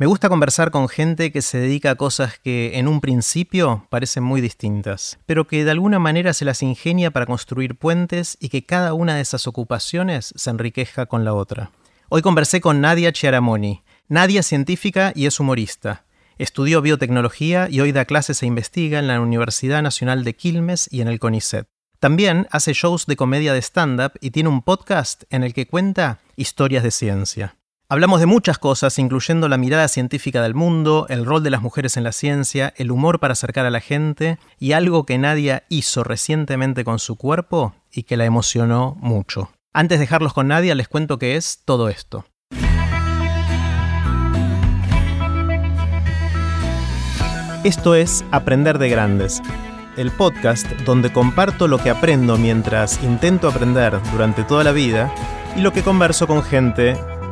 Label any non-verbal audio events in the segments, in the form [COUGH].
Me gusta conversar con gente que se dedica a cosas que en un principio parecen muy distintas, pero que de alguna manera se las ingenia para construir puentes y que cada una de esas ocupaciones se enriquezca con la otra. Hoy conversé con Nadia Chiaramoni. Nadia es científica y es humorista. Estudió biotecnología y hoy da clases e investiga en la Universidad Nacional de Quilmes y en el CONICET. También hace shows de comedia de stand-up y tiene un podcast en el que cuenta historias de ciencia. Hablamos de muchas cosas, incluyendo la mirada científica del mundo, el rol de las mujeres en la ciencia, el humor para acercar a la gente y algo que Nadia hizo recientemente con su cuerpo y que la emocionó mucho. Antes de dejarlos con Nadia, les cuento qué es todo esto. Esto es Aprender de Grandes, el podcast donde comparto lo que aprendo mientras intento aprender durante toda la vida y lo que converso con gente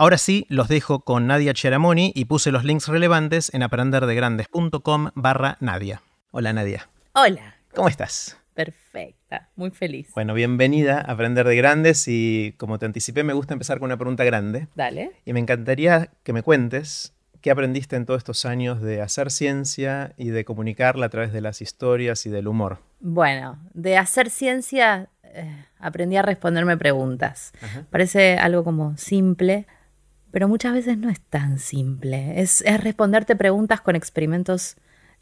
Ahora sí, los dejo con Nadia Cheramoni y puse los links relevantes en aprenderdegrandes.com barra Nadia. Hola Nadia. Hola. ¿Cómo estás? Perfecta, muy feliz. Bueno, bienvenida a Aprender de Grandes y como te anticipé me gusta empezar con una pregunta grande. Dale. Y me encantaría que me cuentes ¿Qué aprendiste en todos estos años de hacer ciencia y de comunicarla a través de las historias y del humor? Bueno, de hacer ciencia eh, aprendí a responderme preguntas. Parece algo como simple, pero muchas veces no es tan simple. Es, responderte preguntas con experimentos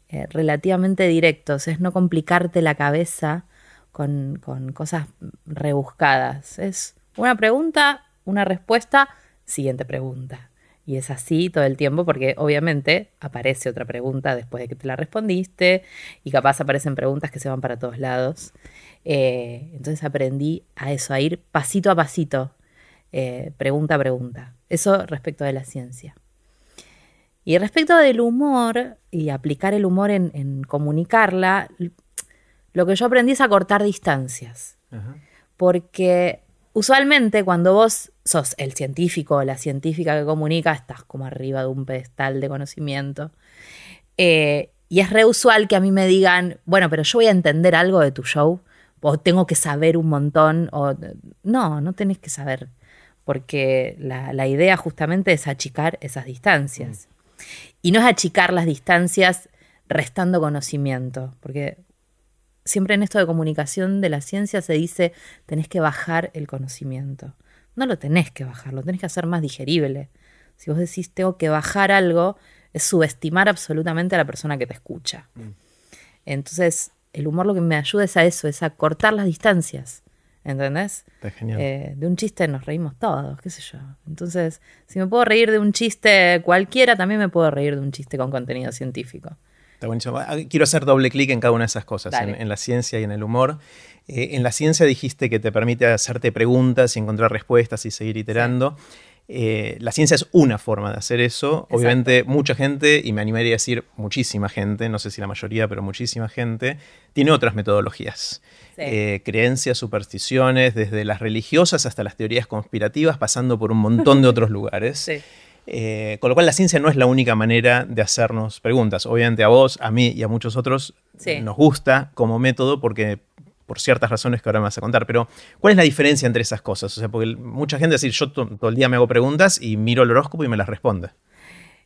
eh, relativamente directos, es no complicarte la cabeza con, cosas rebuscadas. Es una pregunta, una respuesta, siguiente pregunta y es así todo el tiempo porque obviamente aparece otra pregunta después de que te la respondiste y capaz aparecen preguntas que se van para todos lados. Eh, entonces aprendí a eso, a ir pasito a pasito, eh, pregunta a pregunta. Eso respecto de la ciencia. Y respecto del humor y aplicar el humor en, comunicarla, lo que yo aprendí es a cortar distancias. Porque usualmente cuando vos sos el científico o la científica que comunica, estás como arriba de un pedestal de conocimiento. Eh, y es re usual que a mí me digan, bueno, pero yo voy a entender algo de tu show, o tengo que saber un montón, o no, no tenés que saber, porque la, idea justamente es achicar esas distancias. Mm. Y no es achicar las distancias restando conocimiento, porque siempre en esto de comunicación de la ciencia se dice, tenés que bajar el conocimiento no lo tenés que bajar, lo tenés que hacer más digerible. Si vos decís tengo que bajar algo, es subestimar absolutamente a la persona que te escucha. Mm. Entonces, el humor lo que me ayuda es a eso, es a cortar las distancias. ¿Entendés? Está genial. Eh, de un chiste nos reímos todos, qué sé yo. Entonces, si me puedo reír de un chiste cualquiera, también me puedo reír de un chiste con contenido científico. Está buenísimo. Ah, quiero hacer doble clic en cada una de esas cosas, en, la ciencia y en el humor. Eh, en la ciencia dijiste que te permite hacerte preguntas y encontrar respuestas y seguir iterando. Eh, la ciencia es una forma de hacer eso. Obviamente mucha gente, y me animaría a decir muchísima gente, no sé si la mayoría, pero muchísima gente, tiene otras metodologías. Eh, creencias, supersticiones, desde las religiosas hasta las teorías conspirativas, pasando por un montón de otros lugares. [LAUGHS] Sí. Eh, con lo cual la ciencia no es la única manera de hacernos preguntas. Obviamente a vos, a mí y a muchos otros nos gusta como método porque por ciertas razones que ahora me vas a contar, pero ¿cuál es la diferencia entre esas cosas? O sea, porque mucha gente dice, yo todo el día me hago preguntas y miro el horóscopo y me las responde.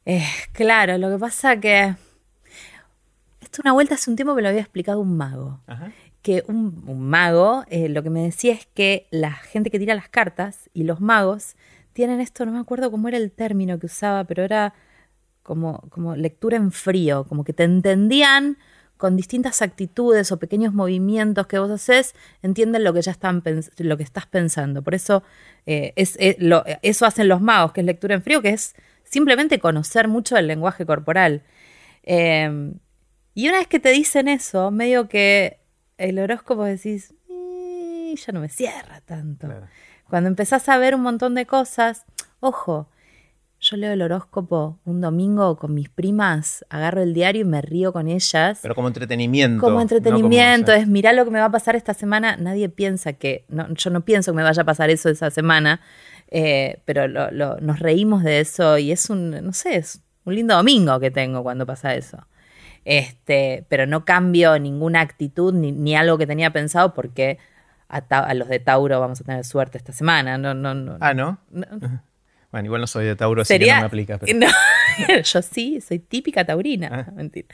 Eh, claro, lo que pasa que esto una vuelta hace un tiempo me lo había explicado un mago. Que un, mago eh, lo que me decía es que la gente que tira las cartas y los magos tienen esto, no me acuerdo cómo era el término que usaba, pero era como, como lectura en frío, como que te entendían con distintas actitudes o pequeños movimientos que vos haces, entienden lo que ya están lo que estás pensando. Por eso eh, es, eh, eso hacen los magos, que es lectura en frío, que es simplemente conocer mucho el lenguaje corporal. Em, y una vez que te dicen eso, medio que el horóscopo decís, ya no me cierra tanto. Cuando empezás a ver un montón de cosas, ojo, yo leo el horóscopo un domingo con mis primas, agarro el diario y me río con ellas. Pero como entretenimiento. Como entretenimiento, es mirar lo que me va a pasar esta semana. Nadie piensa que, yo no pienso que me vaya a pasar eso esa semana, eh, pero nos reímos de eso y es un, no sé, es un lindo domingo que tengo cuando pasa eso. Este, pero no cambio ninguna actitud ni, algo que tenía pensado porque a, los de Tauro vamos a tener suerte esta semana. No, no, no. Ah, ¿no? Bueno, igual no soy de Tauro, así que no me aplica. [LAUGHS] yo sí, soy típica taurina. Ah. Mentira.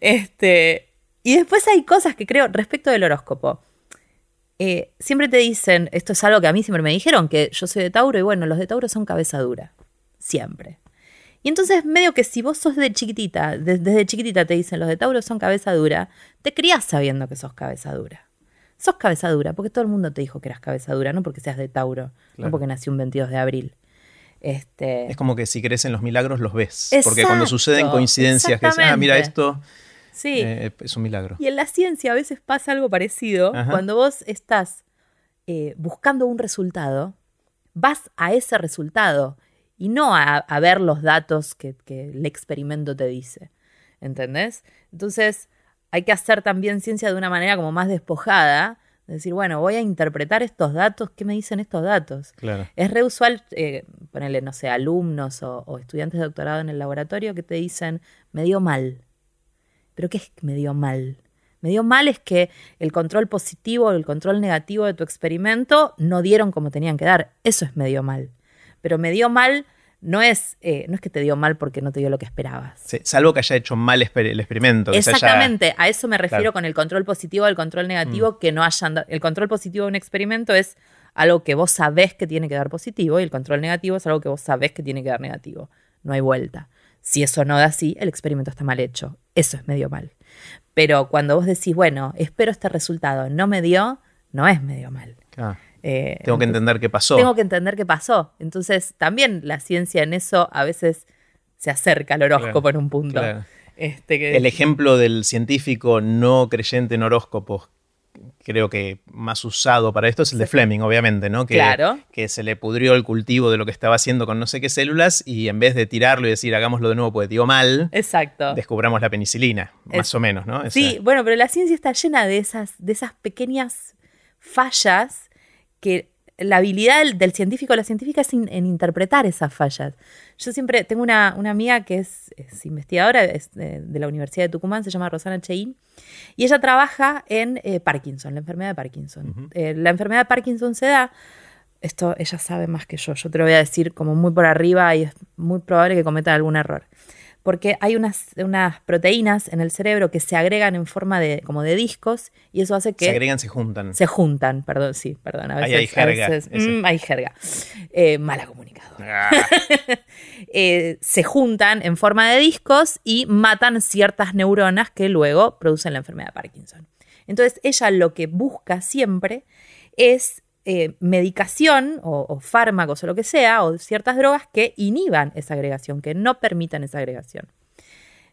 Este, y después hay cosas que creo respecto del horóscopo. Eh, siempre te dicen, esto es algo que a mí siempre me dijeron, que yo soy de Tauro y bueno, los de Tauro son cabeza dura. Siempre. Y entonces, medio que si vos sos de chiquitita, desde chiquitita te dicen los de Tauro son cabeza dura, te criás sabiendo que sos cabeza dura. Sos cabeza dura, porque todo el mundo te dijo que eras cabeza dura, no porque seas de Tauro, no porque nació un 22 de abril. Este... Es como que si crees en los milagros los ves. porque cuando suceden coincidencias que dicen, ah, mira esto, sí. Eh, es un milagro. Y en la ciencia a veces pasa algo parecido. Cuando vos estás eh, buscando un resultado, vas a ese resultado y no a, ver los datos que, el experimento te dice. ¿Entendés? Entonces hay que hacer también ciencia de una manera como más despojada. Decir, bueno, voy a interpretar estos datos, ¿qué me dicen estos datos? Claro. Es re usual eh, ponerle, no sé, alumnos o, estudiantes de doctorado en el laboratorio que te dicen, me dio mal. ¿Pero qué es que me dio mal? Me dio mal es que el control positivo o el control negativo de tu experimento no dieron como tenían que dar. Eso es me dio mal pero me dio mal no es, eh, no es que te dio mal porque no te dio lo que esperabas. salvo que haya hecho mal el experimento. Exactamente, a eso me refiero con el control positivo, el control negativo, mm. que no hayan... El control positivo de un experimento es algo que vos sabés que tiene que dar positivo y el control negativo es algo que vos sabés que tiene que dar negativo. No hay vuelta. Si eso no da así, el experimento está mal hecho. Eso es medio mal. Pero cuando vos decís, bueno, espero este resultado, no me dio, no es medio mal. Eh, tengo que entender qué pasó. Tengo que entender qué pasó. Entonces, también la ciencia en eso a veces se acerca al horóscopo en un punto. Este, El ejemplo del científico no creyente en horóscopos, creo que más usado para esto es el de Fleming, obviamente, ¿no? Que, claro. que se le pudrió el cultivo de lo que estaba haciendo con no sé qué células y en vez de tirarlo y decir hagámoslo de nuevo porque dio mal, Exacto. descubramos la penicilina, más o menos, ¿no? Sí, bueno, pero la ciencia está llena de esas, de esas pequeñas fallas que la habilidad del, científico o la científica es en interpretar esas fallas. Yo siempre tengo una, amiga que es, investigadora de, la Universidad de Tucumán, se llama Rosana Cheín, y ella trabaja en eh, Parkinson, la enfermedad de Parkinson. Eh, la enfermedad de Parkinson se da, esto ella sabe más que yo, yo te lo voy a decir como muy por arriba y es muy probable que cometa algún error porque hay unas, unas proteínas en el cerebro que se agregan en forma de como de discos y eso hace que... Se agregan, se juntan. Se juntan, perdón, sí, perdón. A veces, hay jerga. Mm, hay jerga. Eh, mala comunicadora. Ah. [LAUGHS] Eh, se juntan en forma de discos y matan ciertas neuronas que luego producen la enfermedad de Parkinson. Entonces ella lo que busca siempre es eh, medicación o, fármacos o lo que sea, o ciertas drogas que inhiban esa agregación, que no permitan esa agregación.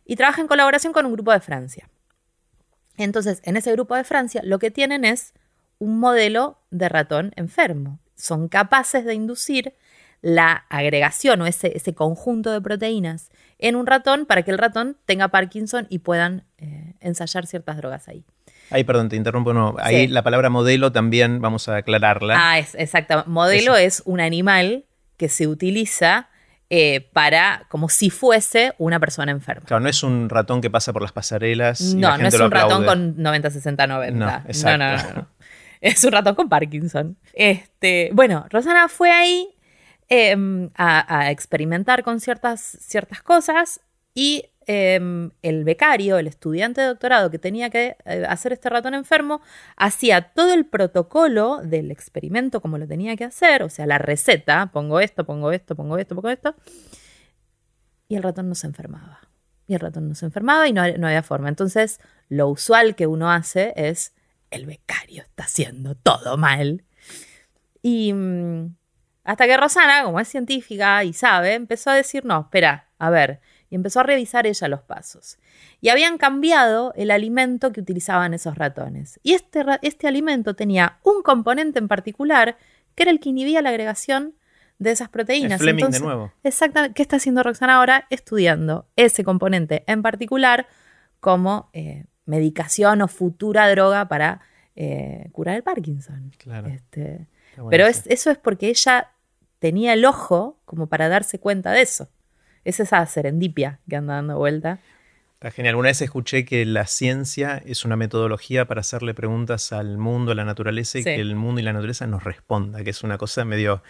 Y trabaja en colaboración con un grupo de Francia. Entonces, en ese grupo de Francia lo que tienen es un modelo de ratón enfermo. Son capaces de inducir la agregación o ese, ese conjunto de proteínas en un ratón para que el ratón tenga Parkinson y puedan eh, ensayar ciertas drogas ahí. Ahí, perdón, te interrumpo. No. Ahí la palabra modelo también vamos a aclararla. Ah, es, exacto. Modelo es un animal que se utiliza eh, para, como si fuese una persona enferma. Claro, no es un ratón que pasa por las pasarelas. No, no es un ratón con 90, 60, 90. No, no, no, no, [LAUGHS] Es un ratón con Parkinson. Este, bueno, Rosana fue ahí em, a, a, experimentar con ciertas, ciertas cosas y Em, el becario, el estudiante de doctorado que tenía que eh, hacer este ratón enfermo, hacía todo el protocolo del experimento como lo tenía que hacer, o sea, la receta, pongo esto, pongo esto, pongo esto, pongo esto, y el ratón no se enfermaba. Y el ratón no se enfermaba y no, había forma. Entonces, lo usual que uno hace es, el becario está haciendo todo mal. Y mm, hasta que Rosana, como es científica y sabe, empezó a decir, no, espera, a ver, y empezó a revisar ella los pasos. Y habían cambiado el alimento que utilizaban esos ratones. Y este, este alimento tenía un componente en particular que era el que inhibía la agregación de esas proteínas. Fleming de nuevo. Exactamente. ¿Qué está haciendo Roxana ahora? Estudiando ese componente en particular como eh, medicación o futura droga para eh, curar el Parkinson. Claro. Este, bueno pero eso. es, eso es porque ella tenía el ojo como para darse cuenta de eso. Es esa serendipia que anda dando vuelta. Está genial. Una vez escuché que la ciencia es una metodología para hacerle preguntas al mundo, a la naturaleza, y Sí. que el mundo y la naturaleza nos responda, que es una cosa medio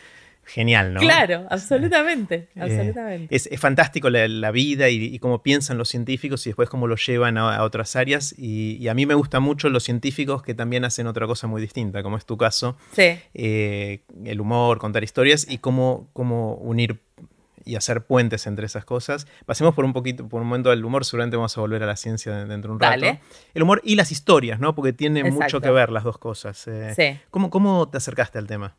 genial, ¿no? Claro, absolutamente, Eh, absolutamente. es, es fantástico la, la vida y, y cómo piensan los científicos y después cómo lo llevan a, a otras áreas. Y, y a mí me gustan mucho los científicos que también hacen otra cosa muy distinta, como es tu caso, sí, eh, el humor, contar historias y cómo, cómo unir y hacer puentes entre esas cosas. Pasemos por un poquito, por un momento del humor, seguramente vamos a volver a la ciencia de- dentro de un rato. Dale. El humor y las historias, ¿no? Porque tienen mucho que ver las dos cosas. Eh, sí. ¿cómo, ¿Cómo te acercaste al tema?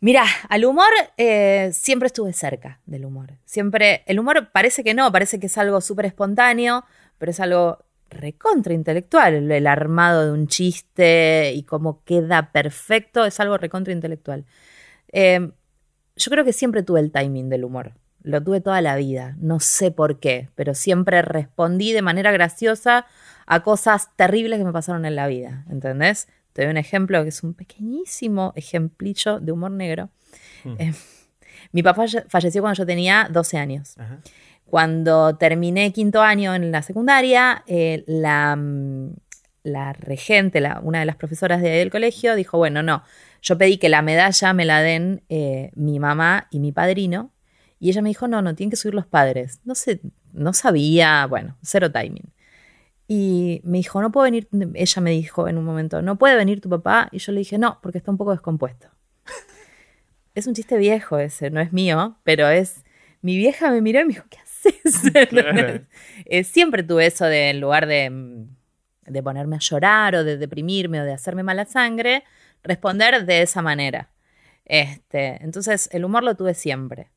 Mira, al humor eh, siempre estuve cerca del humor. Siempre, el humor parece que no, parece que es algo súper espontáneo, pero es algo recontra intelectual. El, el armado de un chiste y cómo queda perfecto es algo recontra intelectual. Eh, yo creo que siempre tuve el timing del humor. Lo tuve toda la vida. No sé por qué, pero siempre respondí de manera graciosa a cosas terribles que me pasaron en la vida. ¿Entendés? Te doy un ejemplo que es un pequeñísimo ejemplillo de humor negro. Mm. Eh, mi papá falle- falleció cuando yo tenía 12 años. Ajá. Cuando terminé quinto año en la secundaria, eh, la, mm, la regente, la- una de las profesoras del colegio, dijo, bueno, no, yo pedí que la medalla me la den eh, mi mamá y mi padrino, y ella me dijo, no, no, tienen que subir los padres. No sé, no sabía, bueno, cero timing. Y me dijo, no puedo venir, ella me dijo en un momento, no puede venir tu papá, y yo le dije, no, porque está un poco descompuesto. [LAUGHS] es un chiste viejo ese, no es mío, pero es, mi vieja me miró y me dijo, ¿qué haces? [LAUGHS] Claro. Eh, siempre tuve eso de, en lugar de, mm, de ponerme a llorar o de deprimirme o de hacerme mala sangre, responder de esa manera. Este, entonces, el humor lo tuve siempre.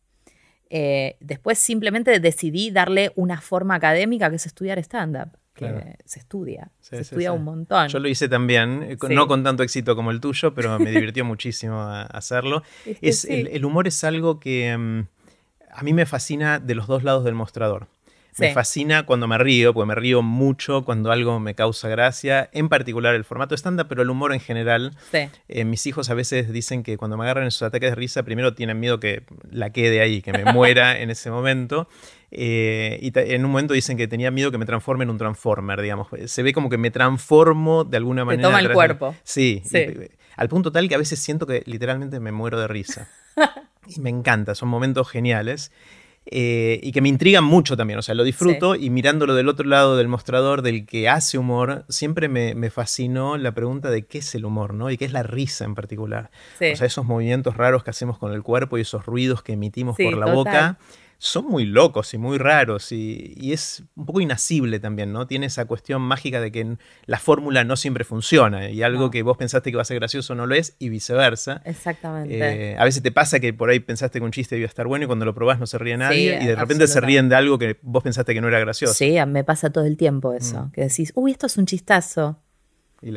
Eh, después simplemente decidí darle una forma académica que es estudiar stand-up. que Claro. se estudia, Sí, se sí, estudia sí. un montón. Yo lo hice también, eh, no con tanto éxito como el tuyo, pero me divirtió [LAUGHS] muchísimo a- hacerlo. Es que Es, sí. el, el humor es algo que mm, a mí me fascina de los dos lados del mostrador. Me fascina cuando me río, porque me río mucho cuando algo me causa gracia, en particular el formato estándar, pero el humor en general. Eh, mis hijos a veces dicen que cuando me agarran en sus ataques de risa, primero tienen miedo que la quede ahí, que me [LAUGHS] muera en ese momento. Eh, y en un momento dicen que tenía miedo que me transforme en un transformer, digamos. Se ve como que me transformo de alguna Te manera. toma el cuerpo. Sí, Sí. y- al punto tal que a veces siento que literalmente me muero de risa. [LAUGHS] y me encanta, son momentos geniales. Eh, y que me intrigan mucho también, o sea, lo disfruto y mirándolo del otro lado del mostrador, del que hace humor, siempre me, me fascinó la pregunta de qué es el humor, ¿no? Y qué es la risa en particular. Sí. O sea, esos movimientos raros que hacemos con el cuerpo y esos ruidos que emitimos Sí, por la total. boca son muy locos y muy raros y, y es un poco inasible también, ¿no? Tiene esa cuestión mágica de que la fórmula no siempre funciona y algo No. que vos pensaste que va a ser gracioso no lo es y viceversa. Exactamente. Eh, a veces te pasa que por ahí pensaste que un chiste iba a estar bueno y cuando lo probás no se ríe nadie Sí, y de repente se ríen de algo que vos pensaste que no era gracioso. sí, me pasa todo el tiempo eso. Mm. Que decís, uy, esto es un chistazo.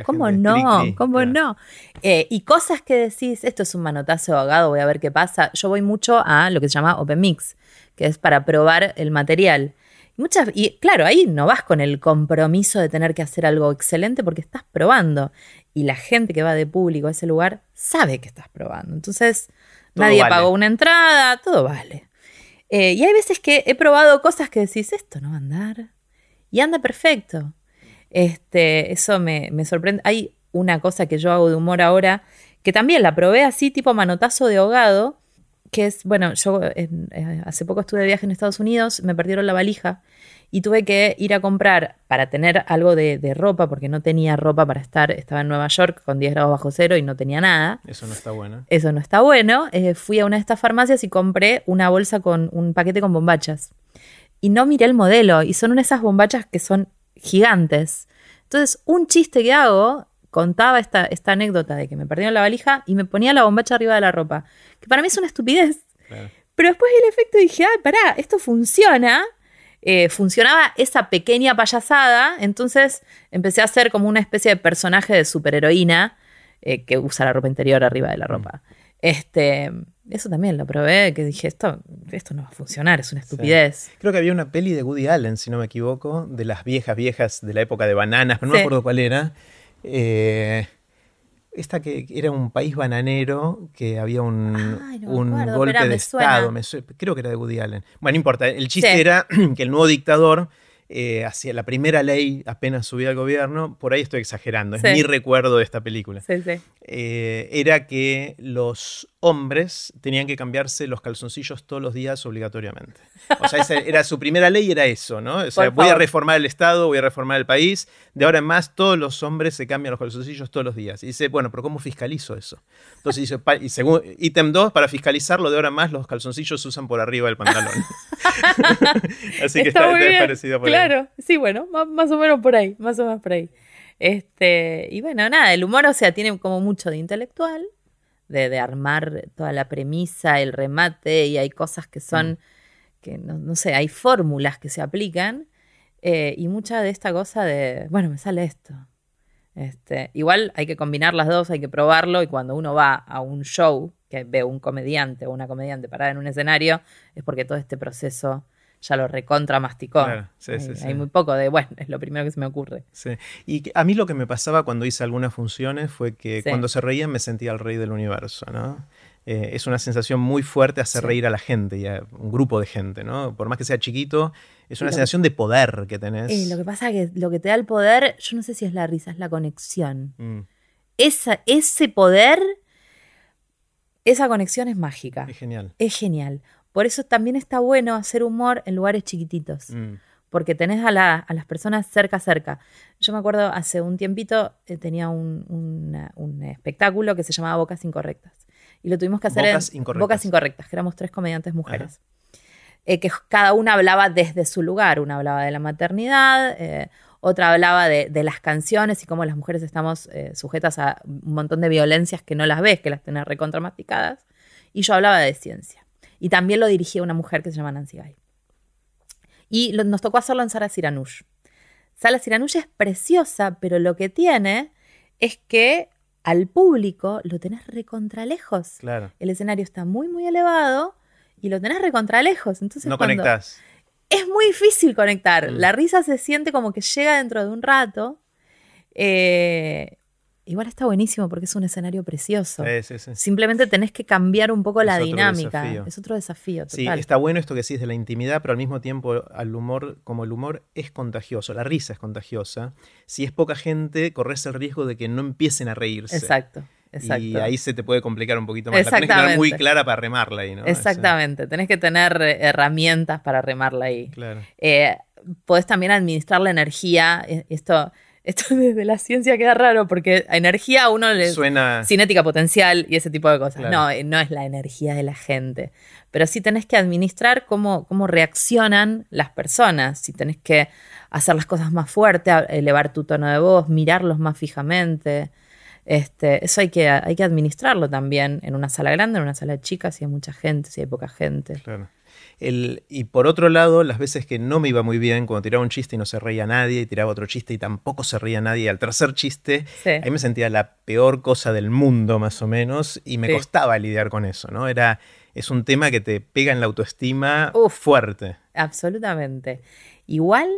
¿Cómo no? ¿Cómo claro. no? Eh, y cosas que decís, esto es un manotazo ahogado, voy a ver qué pasa. Yo voy mucho a lo que se llama Open Mix, que es para probar el material. Y, muchas, y claro, ahí no vas con el compromiso de tener que hacer algo excelente porque estás probando. Y la gente que va de público a ese lugar sabe que estás probando. Entonces, Todo nadie vale. pagó una entrada, todo vale. Eh, y hay veces que he probado cosas que decís, esto no va a andar. Y anda perfecto. Este, eso me, me sorprende. Hay una cosa que yo hago de humor ahora, que también la probé así, tipo manotazo de ahogado, que es, bueno, yo en- eh, hace poco estuve de viaje en Estados Unidos, me perdieron la valija y tuve que ir a comprar para tener algo de, de ropa, porque no tenía ropa para estar, estaba en Nueva York con 10 grados bajo cero y no tenía nada. Eso no está bueno. Eso no está bueno. Eh, fui a una de estas farmacias y compré una bolsa con un paquete con bombachas. Y no miré el modelo. Y son una de esas bombachas que son gigantes. Entonces, un chiste que hago, contaba esta, esta anécdota de que me perdieron la valija y me ponía la bombacha arriba de la ropa. Que para mí es una estupidez. Claro. Pero después vi el efecto y dije, ah, pará, esto funciona. Eh, funcionaba esa pequeña payasada, entonces empecé a hacer como una especie de personaje de superheroína eh, que usa la ropa interior arriba de la ropa. Este, eso también lo probé, que dije, esto, esto no va a funcionar, es una estupidez. Creo que había una peli de Woody Allen, si no me equivoco, de las viejas, viejas de la época de bananas, pero no me acuerdo cuál era. Eh, esta que era un país bananero, que había un, golpe de Estado, creo que era de Woody Allen. Bueno, no importa, el chiste era [CLEARS THROAT] que el nuevo dictador eh, hacia la primera ley apenas subía al gobierno, por ahí estoy exagerando, es mi recuerdo de esta película. Eh, era que los hombres tenían que cambiarse los calzoncillos todos los días obligatoriamente. O sea, esa era su primera ley, era eso, ¿no? O sea, voy a reformar el Estado, voy a reformar el país. De ahora en más, todos los hombres se cambian los calzoncillos todos los días. Y dice, bueno, pero ¿cómo fiscalizo eso? Entonces dice, y según ítem 2, para fiscalizarlo, de ahora en más, los calzoncillos se usan por arriba del pantalón. [LAUGHS] Así que está, parecido por Claro, sí, bueno, más, o menos por ahí, más o menos por ahí. Este, y bueno, nada, el humor, o sea, tiene como mucho de intelectual, de, armar toda la premisa, el remate, y hay cosas que son, mm. que no, sé, hay fórmulas que se aplican, eh, y mucha de esta cosa de, bueno, me sale esto. Este, igual hay que combinar las dos, hay que probarlo, y cuando uno va a un show, que ve un comediante o una comediante parada en un escenario, es porque todo este proceso ya lo recontra masticó. hay, muy poco de, bueno, es lo primero que se me ocurre. Y a mí lo que me pasaba cuando hice algunas funciones fue que cuando se reían me sentía el rey del universo, ¿no? Eh, es una sensación muy fuerte hacer reír a la gente y a un grupo de gente, ¿no? Por más que sea chiquito, es una sensación de poder que tenés. Eh, lo que pasa es que lo que te da el poder, yo no sé si es la risa, es la conexión. Mm. Esa, ese poder, esa conexión es mágica. Es genial. Es genial. Por eso también está bueno hacer humor en lugares chiquititos. Mm. Porque tenés a, las personas cerca, cerca. Yo me acuerdo hace un tiempito eh, tenía un, espectáculo que se llamaba Bocas Incorrectas. Y lo tuvimos que hacer Bocas en Incorrectas. Bocas Incorrectas, que éramos tres comediantes mujeres. Eh, que cada una hablaba desde su lugar. Una hablaba de la maternidad, eh, otra hablaba de, las canciones y cómo las mujeres estamos sujetas a un montón de violencias que no las ves, que las tenés recontramasticadas. Y yo hablaba de ciencia. Y también lo dirigía una mujer que se llama Nancy Guy. Y nos tocó hacerlo en Sala Siranush. Sala Siranush es preciosa, pero lo que tiene es que al público lo tenés recontralejos. Claro. El escenario está muy, muy elevado y lo tenés recontralejos. Entonces, no conectás. Es muy difícil conectar. Mm. La risa se siente como que llega dentro de un rato. Eh, Igual está buenísimo porque es un escenario precioso. Simplemente tenés que cambiar un poco la dinámica. Es otro desafío. Sí, está bueno esto que decís de la intimidad, pero al mismo tiempo al humor, como el humor es contagioso, la risa es contagiosa. Si es poca gente, corres el riesgo de que no empiecen a reírse. Exacto. Exacto. Y ahí se te puede complicar un poquito más. La tenés que tener muy clara para remarla ahí, ¿no? Exactamente. Tenés que tener eh, herramientas para remarla ahí. Claro. Eh, podés también administrar la energía. E, esto esto [LAUGHS] desde la ciencia queda raro porque a energía uno le suena cinética potencial y ese tipo de cosas. No, eh, no es la energía de la gente. Pero sí tenés que administrar cómo, cómo reaccionan las personas. Si tenés que hacer las cosas más fuertes, elevar tu tono de voz, mirarlos más fijamente. Este, eso hay que, hay que administrarlo también en una sala grande, en una sala chica, si hay mucha gente, si hay poca gente. Claro y por otro lado, las veces que no me iba muy bien, cuando tiraba un chiste y no se reía nadie, y tiraba otro chiste y tampoco se reía nadie, al tercer chiste, ahí me sentía la peor cosa del mundo, más o menos, y me costaba lidiar con eso, ¿no? Era, es un tema que te pega en la autoestima fuerte. Absolutamente. Igual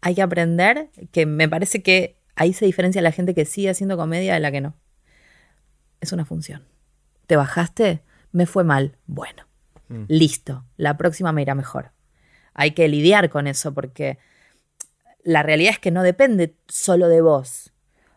hay que aprender que me parece que ahí se diferencia la gente que sigue haciendo comedia de la que no. Es una función. ¿Te bajaste? Me fue mal. Bueno Mm. Listo, la próxima me irá mejor. Hay que lidiar con eso porque la realidad es que no depende solo de vos.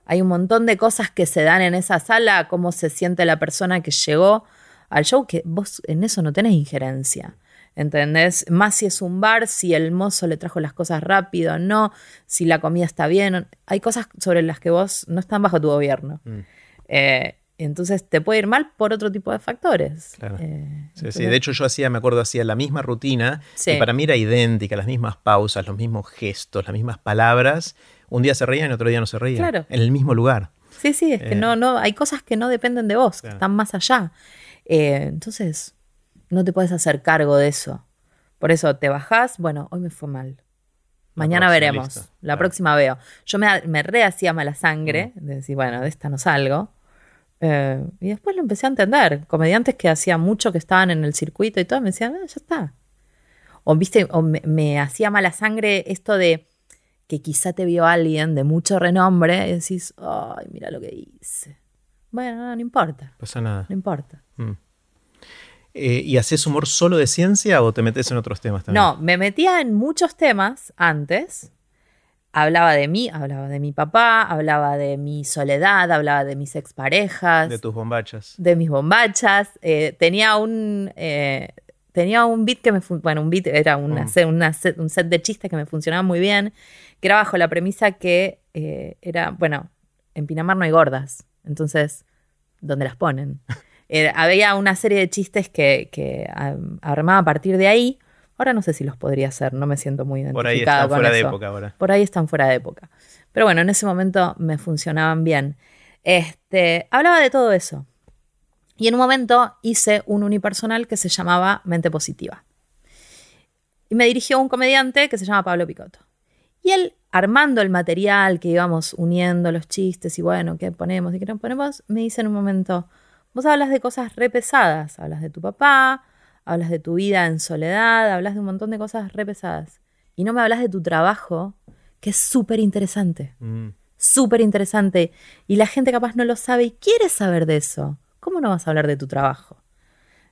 Hay un montón de cosas que se dan en esa sala, cómo se siente la persona que llegó al show, que vos en eso no tenés injerencia. ¿Entendés? Más si es un bar, si el mozo le trajo las cosas rápido, no, si la comida está bien. Hay cosas sobre las que vos no están bajo tu gobierno. Mm. Eh, entonces te puede ir mal por otro tipo de factores. Eh, sí, De hecho, yo hacía, me acuerdo, hacía la misma rutina y para mí era idéntica, las mismas pausas, los mismos gestos, las mismas palabras. Un día se reían y otro día no se reían. Claro. En el mismo lugar. Sí, sí, es que eh. no, no, hay cosas que no dependen de vos, que están más allá. Eh, entonces, no te puedes hacer cargo de eso. Por eso te bajás, bueno, hoy me fue mal. Mañana veremos. La próxima veo. Yo me, me rehacía mala sangre, de decir, bueno, de esta no salgo Eh, y después lo empecé a entender. Comediantes que hacía mucho que estaban en el circuito y todo, me decían, ah, ya está. O, ¿viste? o me, me hacía mala sangre esto de que quizá te vio alguien de mucho renombre y decís, ay, mira lo que hice. Bueno, no, no importa. Pasa nada. No importa. Mm. Eh, ¿Y haces humor solo de ciencia o te metes en otros temas también? No, me metía en muchos temas antes. Hablaba de mí, hablaba de mi papá, hablaba de mi soledad, hablaba de mis exparejas, De tus bombachas. de mis bombachas. Eh, tenía un eh, tenía un beat que me bueno, un beat era una Mm. set- una set- un set de chistes que me funcionaba muy bien, que era bajo la premisa que eh, era, bueno, en Pinamar no hay gordas, entonces, ¿dónde las ponen? [LAUGHS] Había una serie de chistes que, que armaba a partir de ahí. Ahora no sé si los podría hacer, no me siento muy identificada Por ahí están con fuera de eso. época ahora. Por ahí están fuera de época. Pero bueno, en ese momento me funcionaban bien. Este, hablaba de todo eso. Y en un momento hice un unipersonal que se llamaba Mente Positiva. Y me dirigió un comediante que se llama Pablo Picotto. Y él, armando el material que íbamos uniendo los chistes y bueno, ¿qué ponemos y qué no ponemos? Me dice en un momento, vos hablas de cosas re pesadas, hablas de tu papá, hablas de tu vida en soledad, hablas de un montón de cosas re pesadas. Y no me hablas de tu trabajo, que es súper interesante Mm. súper interesante y la gente capaz no lo sabe y quiere saber de eso. ¿Cómo no vas a hablar de tu trabajo?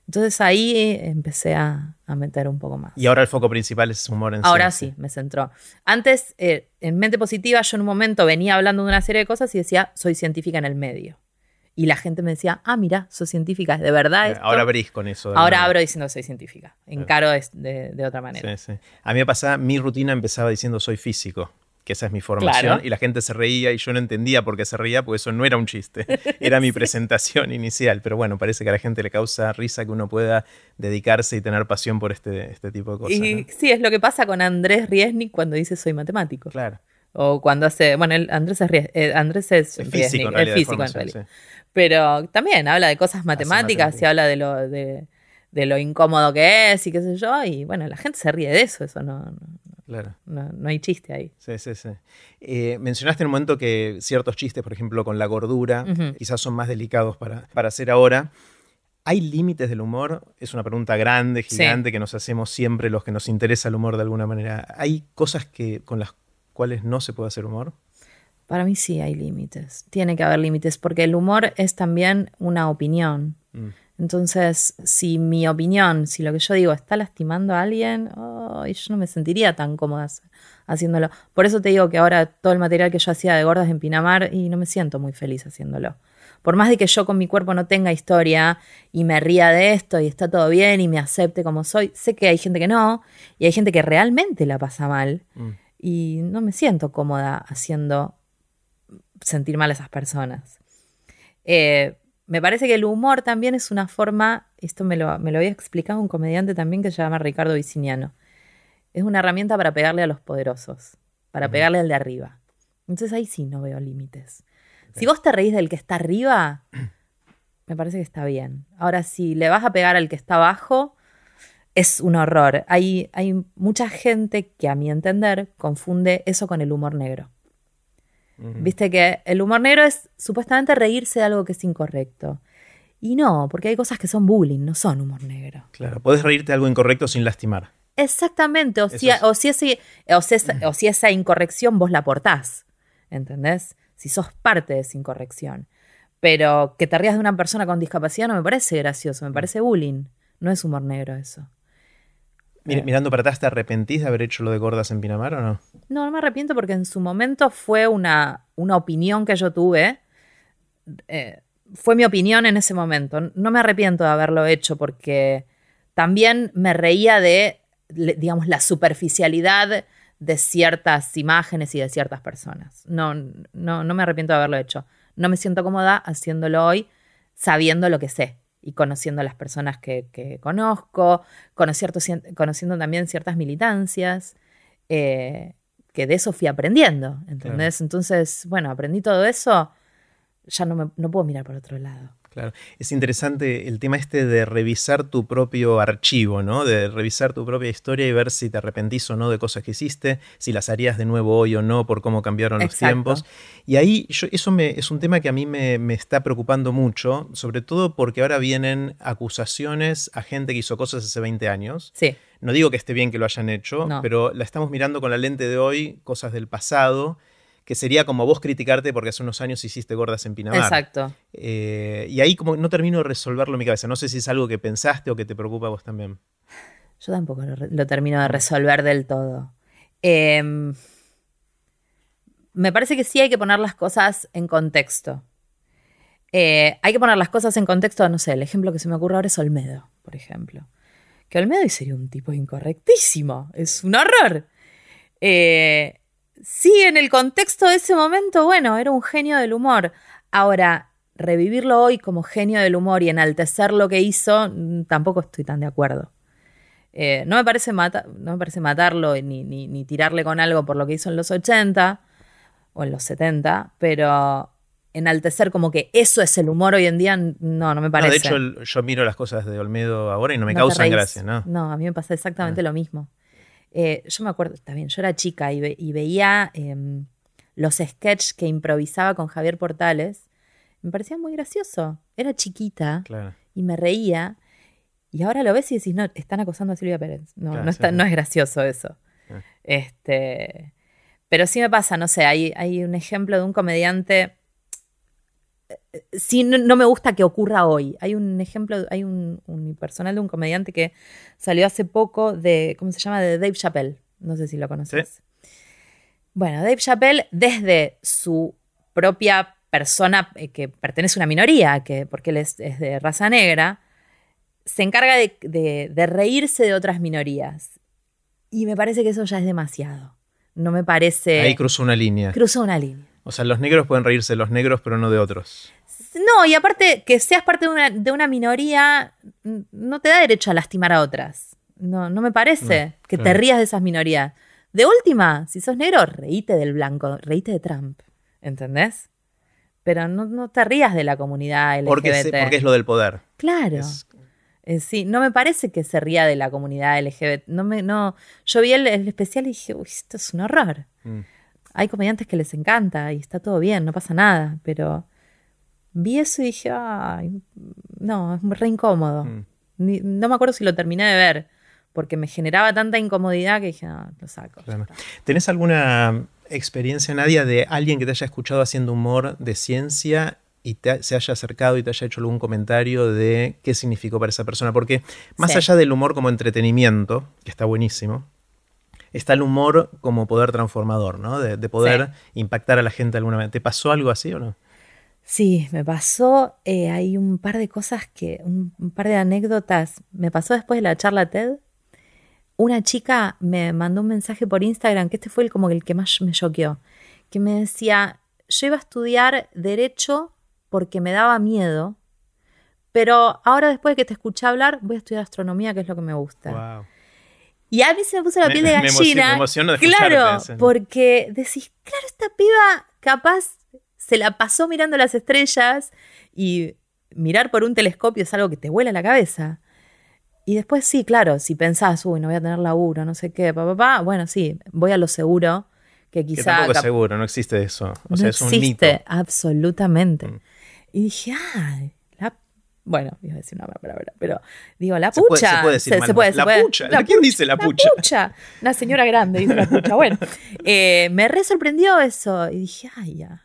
Entonces ahí eh, empecé a, a meter un poco más. Y ahora el foco principal es humor en Ahora ciencia. sí, me centró. Antes, eh, en mente positiva, yo en un momento venía hablando de una serie de cosas y decía, soy científica en el medio. Y la gente me decía, ah, mira, sos científica, ¿es de verdad esto? Eh, Ahora abrís con eso. Ahora abro diciendo soy científica. Encaro es de, de otra manera. Sí, sí. A mí me pasaba, mi rutina empezaba diciendo soy físico, que esa es mi formación, Claro. y la gente se reía y yo no entendía por qué se reía, porque eso no era un chiste, [LAUGHS] era mi presentación inicial, pero bueno, parece que a la gente le causa risa que uno pueda dedicarse y tener pasión por este, este tipo de cosas. Y ¿no? sí, es lo que pasa con Andrés Riesnik cuando dice soy matemático. Claro. O cuando hace, bueno, el- Andrés es, Ries- eh, Andrés es, físico, en realidad, de físico en formación, realidad. sí. Pero también habla de cosas matemáticas y matemáticas. habla de lo, de, de lo incómodo que es y qué sé yo. Y bueno, la gente se ríe de eso, eso no, no, Claro. no- no hay chiste ahí. Sí, sí, sí. Eh, mencionaste en un momento que ciertos chistes, por ejemplo, con la gordura, quizás son más delicados para, para hacer ahora. ¿Hay límites del humor? Es una pregunta grande, Sí. gigante, que nos hacemos siempre los que nos interesa el humor de alguna manera. ¿Hay cosas que, con las cuales no se puede hacer humor? Para mí sí hay límites, tiene que haber límites, porque el humor es también una opinión. Mm. Entonces, si mi opinión, si lo que yo digo está lastimando a alguien, ay, yo no me sentiría tan cómoda hac- haciéndolo. Por eso te digo que ahora todo el material que yo hacía de gordas en Pinamar y no me siento muy feliz haciéndolo. Por más de que yo con mi cuerpo no tenga historia y me ría de esto y está todo bien y me acepte como soy, sé que hay gente que no y hay gente que realmente la pasa mal Mm. Y no me siento cómoda haciendo sentir mal a esas personas. Eh, me parece que el humor también es una forma, esto me lo, me lo había explicado un comediante también que se llama Ricardo Viciniano, es una herramienta para pegarle a los poderosos, para pegarle al de arriba. Entonces ahí sí no veo límites. Si vos te reís del que está arriba, me parece que está bien. Ahora, si le vas a pegar al que está abajo, es un horror. Hay, hay mucha gente que, a mi entender, confunde eso con el humor negro. Viste que el humor negro es supuestamente reírse de algo que es incorrecto. Y no, porque hay cosas que son bullying, no son humor negro. Claro, podés reírte de algo incorrecto sin lastimar. Exactamente, o si, es. o, si ese- o, si esa, o si esa incorrección vos la aportás, ¿entendés? Si sos parte de esa incorrección. Pero que te rías de una persona con discapacidad no me parece gracioso, me parece bullying. No es humor negro eso. Mir- Eh. Mirando para atrás, ¿te arrepentís de haber hecho lo de gordas en Pinamar o no? No, no me arrepiento porque en su momento fue una, una opinión que yo tuve. Eh, fue mi opinión en ese momento. No me arrepiento de haberlo hecho porque también me reía de, digamos, la superficialidad de ciertas imágenes y de ciertas personas. No, no, no me arrepiento de haberlo hecho. No me siento cómoda haciéndolo hoy sabiendo lo que sé y conociendo a las personas que, que conozco, conociendo, conociendo también ciertas militancias, eh, que de eso fui aprendiendo, ¿entendés? Entonces, bueno, aprendí todo eso, ya no, me, no puedo mirar por otro lado. Claro. Es interesante el tema este de revisar tu propio archivo, ¿no? De revisar tu propia historia y ver si te arrepentís o no de cosas que hiciste, si las harías de nuevo hoy o no por cómo cambiaron los tiempos. Y ahí eso me, es un tema que a mí me, está preocupando mucho, sobre todo porque ahora vienen acusaciones a gente que hizo cosas hace 20 años. Sí. No digo que esté bien que lo hayan hecho, pero la estamos mirando con la lente de hoy, cosas del pasado que sería como vos criticarte porque hace unos años hiciste gordas en Pinamar. Exacto. Eh, y ahí como no termino de resolverlo en mi cabeza. No sé si es algo que pensaste o que te preocupa a vos también. Yo tampoco lo, termino de resolver del todo. Em, me parece que sí hay que poner las cosas en contexto. Eh, hay que poner las cosas en contexto, no sé, el ejemplo que se me ocurre ahora es Olmedo, por ejemplo. Que Olmedo sería un tipo incorrectísimo, es un horror. Eh, sí, en el contexto de ese momento, bueno, era un genio del humor. Ahora, revivirlo hoy como genio del humor y enaltecer lo que hizo, mm, tampoco estoy tan de acuerdo. Eh, no, me parece no me parece matarlo ni, ni, tirarle con algo por lo que hizo en los 80 o en los 70, pero enaltecer como que eso es el humor hoy en día, no, no me parece. de hecho, yo miro las cosas de Olmedo ahora y no me causan gracia, ¿no? No, a mí me pasa exactamente ah. lo mismo. Eh, yo me acuerdo, también, yo era chica y, veía em, los sketches que improvisaba con Javier Portales. Me parecía muy gracioso. Era chiquita y me reía. Y ahora lo ves y decís, no, están acosando a Silvia Pérez. No, no, está, no es gracioso eso. Ah. Este, pero sí me pasa, no sé, hay, hay un ejemplo de un comediante sí, no, me gusta que ocurra hoy. Hay un ejemplo, hay un, personal de un comediante que salió hace poco de, ¿cómo se llama? De Dave Chappelle. No sé si lo conoces. Bueno, Dave Chappelle, desde su propia persona eh, que pertenece a una minoría, que, porque él es, de raza negra, se encarga de, de reírse de otras minorías. Y me parece que eso ya es demasiado. No me parece. Ahí cruzó una línea. Cruzó una línea. O sea, los negros pueden reírse de los negros, pero no de otros. No, y aparte, que seas parte de una, minoría no te da derecho a lastimar a otras. No, no me parece que te rías de esas minorías. De última, si sos negro, reíte del blanco, reíte de Trump. ¿Entendés? Pero no, te rías de la comunidad LGBT. Porque, porque es lo del poder. Claro. Eh, sí, no me parece que se ría de la comunidad LGBT. No me, no, yo vi el, especial y dije, uy, esto es un horror. Mm hay comediantes que les encanta y está todo bien, no pasa nada, pero vi eso y dije, ay, no, es re incómodo. Mm. no me acuerdo si lo terminé de ver, porque me generaba tanta incomodidad que dije, no, lo saco. ¿Tenés alguna experiencia, Nadia, de alguien que te haya escuchado haciendo humor de ciencia y te, se haya acercado y te haya hecho algún comentario de qué significó para esa persona? Porque más allá del humor como entretenimiento, que está buenísimo, está el humor como poder transformador, ¿no? De, poder impactar a la gente alguna manera. ¿Te pasó algo así o no? Sí, me pasó, eh, hay un par de cosas que, un, par de anécdotas. Me pasó después de la charla TED. Una chica me mandó un mensaje por Instagram, que este fue el, como el que más me choqueó, que me decía, yo iba a estudiar derecho porque me daba miedo, pero ahora después de que te escuché hablar, voy a estudiar astronomía, que es lo que me gusta. Wow. Y a mí se me puso la piel de [LAUGHS] gallina. Me, claro, porque decís, claro, esta piba capaz se la pasó mirando las estrellas y mirar por un telescopio es algo que te vuela la cabeza. Y después sí, claro, si pensás, uy, no voy a tener laburo, no sé qué, papá, pa, bueno, sí, voy a lo seguro, que quizá... Que tampoco es seguro, no existe eso. O sea, es un existe, absolutamente. Mm. Y dije, ay, bueno, iba a decir una palabra, pero digo, la pucha. Se puede, decir se, puede, la pucha. ¿Quién dice la pucha? La pucha. Una señora grande dice la pucha. Bueno, eh, me re sorprendió eso y dije, ay, ya.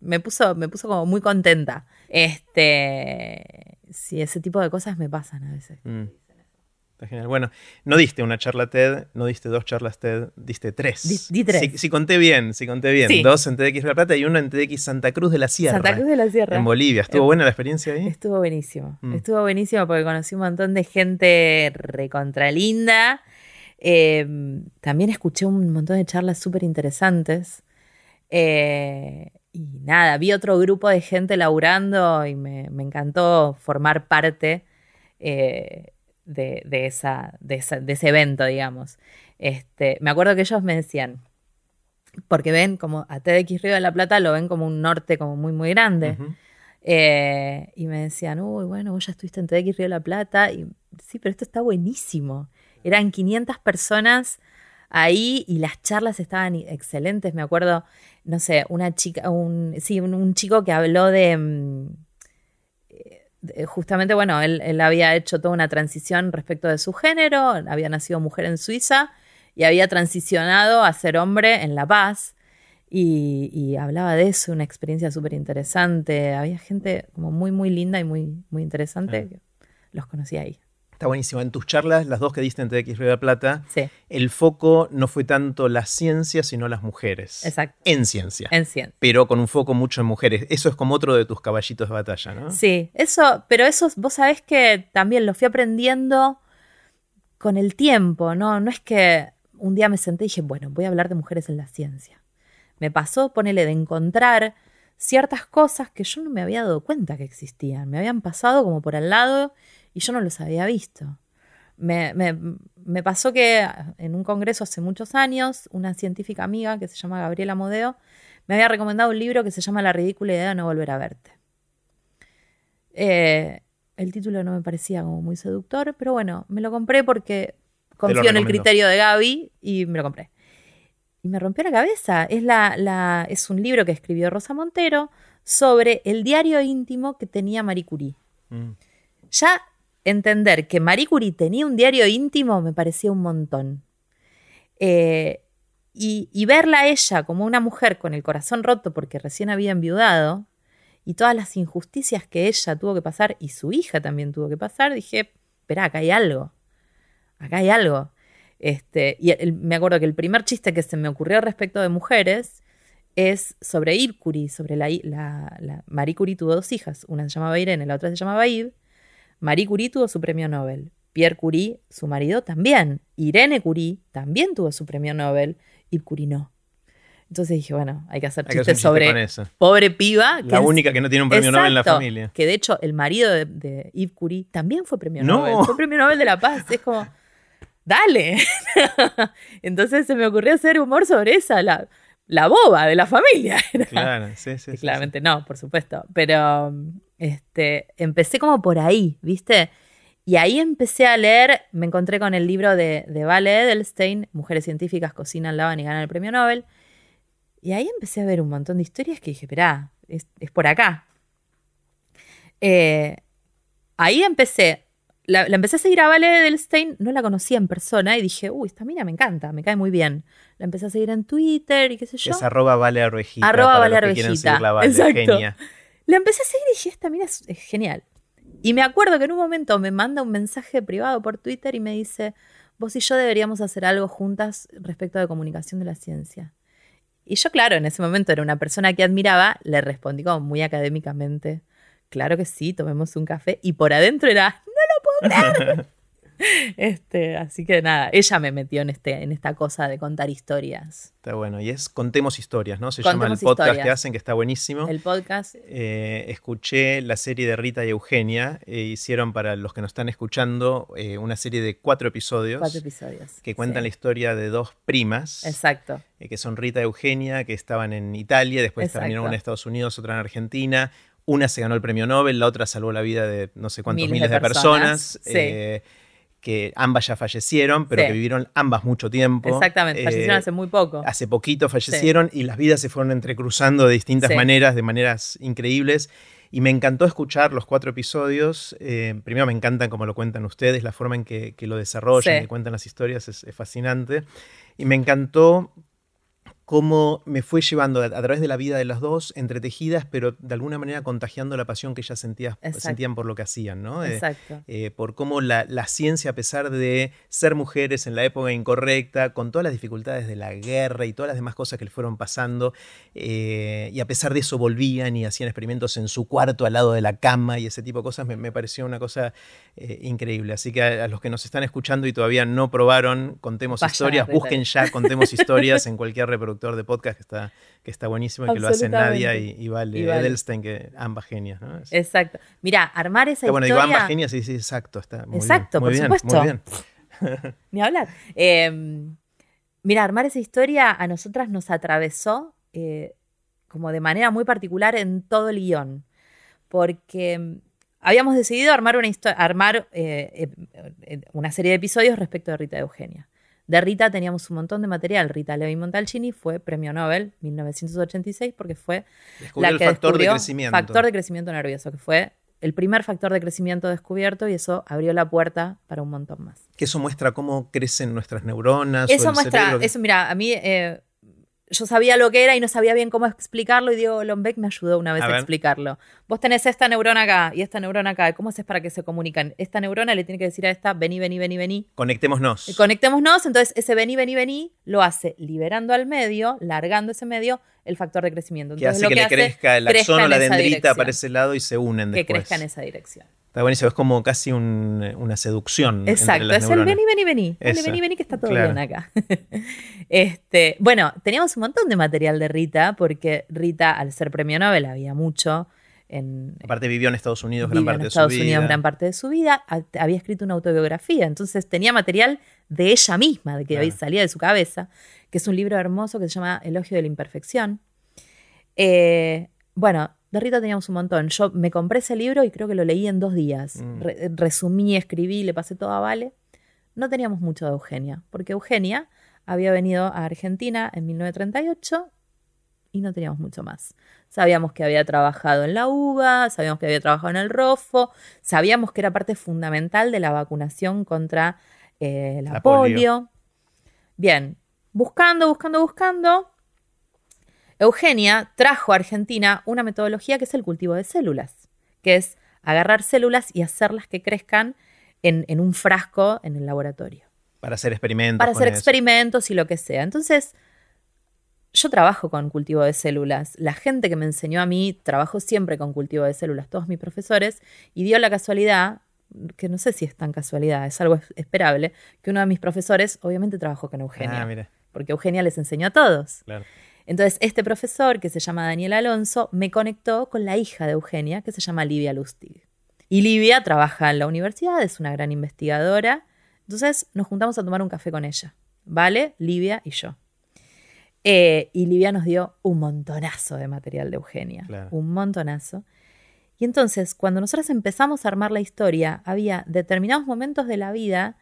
me, puso, me puso como muy contenta. Este. Sí, ese tipo de cosas me pasan a veces. Mm. Está genial. Bueno, no diste una charla TED, no diste dos charlas TED, diste tres. Di, tres. Si, conté bien, si conté bien. Dos en TEDx La Plata y uno en TEDx Santa Cruz de la Sierra. Santa Cruz de la Sierra. En Bolivia. ¿Estuvo buena la experiencia ahí? Estuvo buenísimo. Mm. Estuvo buenísimo porque conocí un montón de gente recontralinda. Eh, también escuché un montón de charlas súper interesantes. Eh, y nada, vi otro grupo de gente laburando y me, encantó formar parte. Eh, de, esa, de, ese evento, digamos. Este, me acuerdo que ellos me decían, porque ven como a TDX Río de la Plata lo ven como un norte como muy, muy grande. Eh, y me decían, uy, bueno, vos ya estuviste en TEDx Río de la Plata. Y sí, pero esto está buenísimo. Eran 500 personas ahí y las charlas estaban excelentes. Me acuerdo, no sé, una chica, un, sí, un, chico que habló de, mm, justamente, bueno, él, él, había hecho toda una transición respecto de su género, había nacido mujer en Suiza y había transicionado a ser hombre en La Paz. Y, hablaba de eso, una experiencia súper interesante. Había gente como muy, muy linda y muy, muy interesante. Los conocí ahí. Está buenísimo. En tus charlas, las dos que diste en TX Río de la Plata, el foco no fue tanto la ciencia, sino las mujeres. Exacto. En ciencia. En ciencia. Pero con un foco mucho en mujeres. Eso es como otro de tus caballitos de batalla, ¿no? Sí, eso, pero eso vos sabés que también lo fui aprendiendo con el tiempo, ¿no? No es que un día me senté y dije, bueno, voy a hablar de mujeres en la ciencia. Me pasó, ponele, de encontrar ciertas cosas que yo no me había dado cuenta que existían. Me habían pasado como por al lado y yo no los había visto. Me, pasó que en un congreso hace muchos años, una científica amiga que se llama Gabriela Modeo me había recomendado un libro que se llama La ridícula idea de no volver a verte. Eh, el título no me parecía como muy seductor, pero bueno, me lo compré porque confío en el criterio de Gaby y me lo compré. Y me rompió la cabeza. Es, la, es un libro que escribió Rosa Montero sobre el diario íntimo que tenía Marie Curie. Mm. Ya entender que Marie Curie tenía un diario íntimo me parecía un montón. Eh, y, verla a ella como una mujer con el corazón roto porque recién había enviudado y todas las injusticias que ella tuvo que pasar y su hija también tuvo que pasar, dije, espera, acá hay algo. Acá hay algo. Este, y me acuerdo que el primer chiste que se me ocurrió respecto de mujeres es sobre Yves Curie, sobre la, la, Marie Curie tuvo dos hijas, una se llamaba Irene, la otra se llamaba Yves. Marie Curie tuvo su premio Nobel. Pierre Curie, su marido, también. Irene Curie también tuvo su premio Nobel. Yves Curie no. Entonces dije, bueno, hay que hacer chistes sobre pobre piba. la única que no tiene un premio Nobel en la familia. Que de hecho el marido de, Yves Curie también fue premio Nobel. Fue premio Nobel de la Paz. Es como, dale. [LAUGHS] Entonces se me ocurrió hacer humor sobre esa, la, la boba de la familia. [LAUGHS] Claro, sí, sí. claramente no, por supuesto. Pero este, empecé como por ahí, ¿viste? Y ahí empecé a leer, me encontré con el libro de, de Vale Edelstein, Mujeres científicas cocinan, lavan y ganan el premio Nobel. Y ahí empecé a ver un montón de historias que dije, esperá, es, por acá. Eh, ahí empecé, la, empecé a seguir a Vale Edelstein, no la conocía en persona y dije, uy, esta mina me encanta, me cae muy bien. La empecé a seguir en Twitter y qué sé yo. Es arroba Vale Arvejita. Arroba Vale Arvejita. Exacto. La empecé a seguir y dije, esta mina es, genial. Y me acuerdo que en un momento me manda un mensaje privado por Twitter y me dice, vos y yo deberíamos hacer algo juntas respecto de comunicación de la ciencia. Y yo, claro, en ese momento era una persona que admiraba, le respondí como muy académicamente, claro que sí, tomemos un café. Y por adentro era, no lo puedo creer. [LAUGHS] [LAUGHS] Este, así que nada, ella me metió en, este, en esta cosa de contar historias. Está bueno, y es Contemos Historias, ¿no? Se llama el podcast que hacen, que está buenísimo. El podcast. Eh, escuché la serie de Rita y Eugenia, e hicieron para los que nos están escuchando eh, una serie de cuatro episodios. Cuatro episodios. Que cuentan la historia de dos primas. Exacto. que son Rita y Eugenia, que estaban en Italia, después terminaron en Estados Unidos, otra en Argentina. Una se ganó el premio Nobel, la otra salvó la vida de no sé cuántos miles, de personas. Sí que ambas ya fallecieron, pero que vivieron ambas mucho tiempo. Exactamente, fallecieron eh, hace muy poco. Hace poquito fallecieron y las vidas se fueron entrecruzando de distintas maneras, de maneras increíbles. Y me encantó escuchar los cuatro episodios. Eh, primero me encantan como lo cuentan ustedes, la forma en que, lo desarrollan, que cuentan las historias es, es fascinante. Y me encantó cómo me fue llevando a, través de la vida de las dos, entretejidas, pero de alguna manera contagiando la pasión que ellas sentían por lo que hacían, ¿no? Eh, Exacto. Eh, por cómo la, ciencia, a pesar de ser mujeres en la época incorrecta, con todas las dificultades de la guerra y todas las demás cosas que le fueron pasando, eh, y a pesar de eso volvían y hacían experimentos en su cuarto al lado de la cama y ese tipo de cosas, me, pareció una cosa increíble. Así que a, los que nos están escuchando y todavía no probaron Contemos Historias, busquen ya Contemos [LAUGHS] Historias en cualquier reproducción de podcast que está, que está buenísimo y que lo hacen Nadia y, Vale, Edelstein, que ambas genias. ¿no? Exacto. Mira, armar esa bueno, historia... Bueno, digo ambas genias, sí, sí, exacto. Está muy exacto, por supuesto. Muy bien. [LAUGHS] Ni hablar. Em, mira, armar esa historia a nosotras nos atravesó eh, como de manera muy particular en todo el guion. porque mm, habíamos decidido armar una, armar, eh, eh, una serie de episodios respecto de Rita Eugenia. De Rita teníamos un montón de material. Rita Levi Montalcini fue premio Nobel 1986 porque fue la que el factor de crecimiento. Factor de crecimiento nervioso, que fue el primer factor de crecimiento descubierto y eso abrió la puerta para un montón más. Que eso muestra cómo crecen nuestras neuronas. Eso muestra, eso mira, a mí eh, yo sabía lo que era y no sabía bien cómo explicarlo y Diego Lombeck me ayudó una vez a, explicarlo. Vos tenés esta neurona acá y esta neurona acá. ¿Cómo haces para que se comunican? Esta neurona le tiene que decir a esta, vení, vení, vení, vení. Conectémonos. Conectémonos. Entonces ese vení, vení, vení lo hace liberando al medio, largando ese medio, el factor de crecimiento. que hace que, le crezca el axón o la dendrita para ese lado y se unen después. Que crezca en esa dirección. Está buenísimo, es como casi una seducción. Exacto, es el vení, vení, vení. Vení, vení, vení, que está todo bien acá. [LAUGHS] este, bueno, teníamos un montón de material de Rita, porque Rita, al ser premio Nobel, había mucho. En, Aparte vivió en Estados Unidos gran parte de su vida. Estados Unidos gran parte de su vida. Había escrito una autobiografía, entonces tenía material de ella misma, de que salía de su cabeza, que es un libro hermoso que se llama Elogio de la Imperfección. Eh, bueno, de Rita teníamos un montón. Yo me compré ese libro y creo que lo leí en dos días. Mm. resumí, escribí, le pasé todo a Vale. No teníamos mucho de Eugenia, porque Eugenia había venido a Argentina en 1938 y no teníamos mucho más. Sabíamos que había trabajado en la UBA, sabíamos que había trabajado en el ROFO, sabíamos que era parte fundamental de la vacunación contra eh, la, polio. Bien, buscando, buscando, buscando, Eugenia trajo a Argentina una metodología que es el cultivo de células, que es agarrar células y hacerlas que crezcan en, un frasco en el laboratorio. Para hacer experimentos. Para hacer experimentos y lo que sea. Entonces, yo trabajo con cultivo de células. La gente que me enseñó a mí trabajó siempre con cultivo de células, todos mis profesores, y dio la casualidad, que no sé si es tan casualidad, es algo esperable, que uno de mis profesores obviamente trabajó con Eugenia. Ah, porque Eugenia les enseñó a todos. Claro. Entonces, este profesor, que se llama Daniel Alonso, me conectó con la hija de Eugenia, que se llama Livia Lustig. Y Livia trabaja en la universidad, es una gran investigadora. Entonces, nos juntamos a tomar un café con ella. ¿Vale? Livia y yo. Eh, y Livia nos dio un montonazo de material de Eugenia. Un montonazo. Y entonces, cuando nosotros empezamos a armar la historia, había determinados momentos de la vida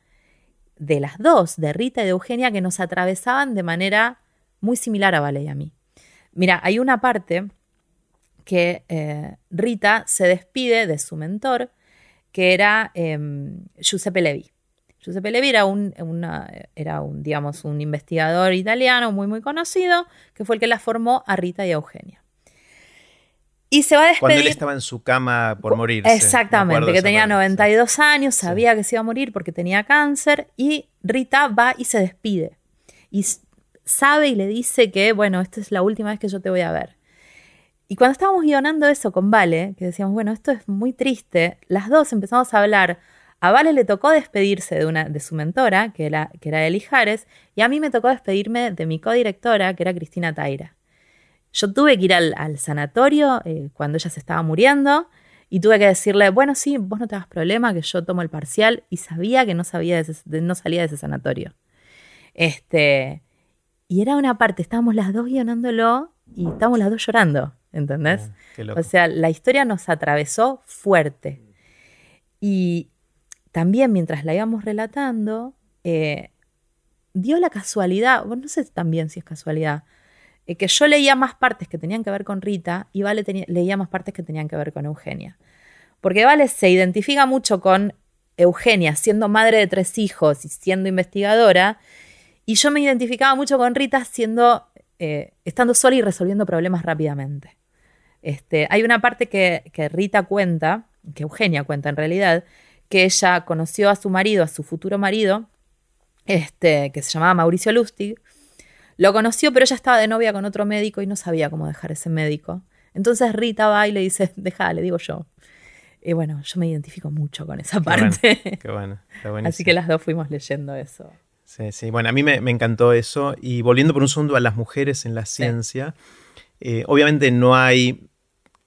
de las dos, de Rita y de Eugenia, que nos atravesaban de manera muy similar a Vale y a mí. Mira, hay una parte que eh, Rita se despide de su mentor, que era em, Giuseppe Levi. Giuseppe Levi era un, era un, digamos, un investigador italiano muy, muy conocido, que fue el que la formó a Rita y a Eugenia. Y se va a despedir. Cuando él estaba en su cama por morir. Exactamente, que tenía 92 años, sabía que se iba a morir porque tenía cáncer, y Rita va y se despide. Y sabe y le dice que, bueno, esta es la última vez que yo te voy a ver. Y cuando estábamos guionando eso con Vale, que decíamos, bueno, esto es muy triste, las dos empezamos a hablar. A Vale le tocó despedirse de, una, de su mentora, que era, que era Eli Jares, y a mí me tocó despedirme de mi codirectora, que era Cristina Taira. Yo tuve que ir al, sanatorio eh, cuando ella se estaba muriendo y tuve que decirle, bueno, sí, vos no te hagas problema, que yo tomo el parcial, y sabía que no, sabía no salía de ese sanatorio. Este, y era una parte, estábamos las dos guionándolo y estábamos las dos llorando, ¿entendés? Ah, o sea, la historia nos atravesó fuerte. Y también mientras la íbamos relatando, eh, dio la casualidad, bueno, no sé también si es casualidad, eh, que yo leía más partes que tenían que ver con Rita y Vale leía más partes que tenían que ver con Eugenia. Porque Vale se identifica mucho con Eugenia, siendo madre de tres hijos y siendo investigadora, y yo me identificaba mucho con Rita siendo, eh, estando sola y resolviendo problemas rápidamente. Este, hay una parte que, Rita cuenta, que Eugenia cuenta en realidad, que ella conoció a su marido, a su futuro marido, este, que se llamaba Mauricio Lustig. Lo conoció, pero ella estaba de novia con otro médico y no sabía cómo dejar ese médico. Entonces Rita va y le dice, [LAUGHS] deja, le digo yo. Y bueno, yo me identifico mucho con esa parte. qué bueno, [LAUGHS] Así que las dos fuimos leyendo eso. Sí, sí. Bueno, a mí me, encantó eso. Y volviendo por un segundo a las mujeres en la ciencia, eh, obviamente no hay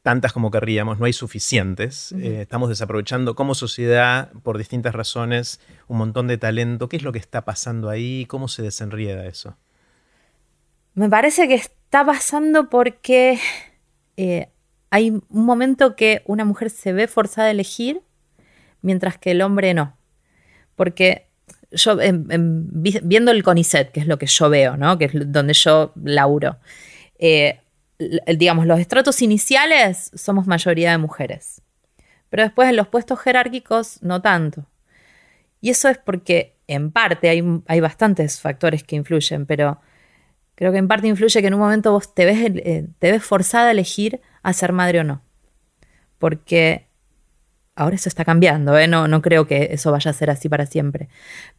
tantas como querríamos, no hay suficientes. Eh, estamos desaprovechando como sociedad, por distintas razones, un montón de talento. ¿Qué es lo que está pasando ahí? ¿Cómo se desenrieda eso? Me parece que está pasando porque eh, hay un momento que una mujer se ve forzada a elegir, mientras que el hombre no. Porque yo, viendo el CONICET, que es lo que yo veo, ¿no? que es donde yo laburo, eh, digamos, los estratos iniciales somos mayoría de mujeres, pero después en los puestos jerárquicos no tanto. Y eso es porque en parte hay, hay bastantes factores que influyen, pero creo que en parte influye que en un momento vos te ves, eh, te ves forzada a elegir a ser madre o no. Porque ahora eso está cambiando, ¿eh? no, no creo que eso vaya a ser así para siempre.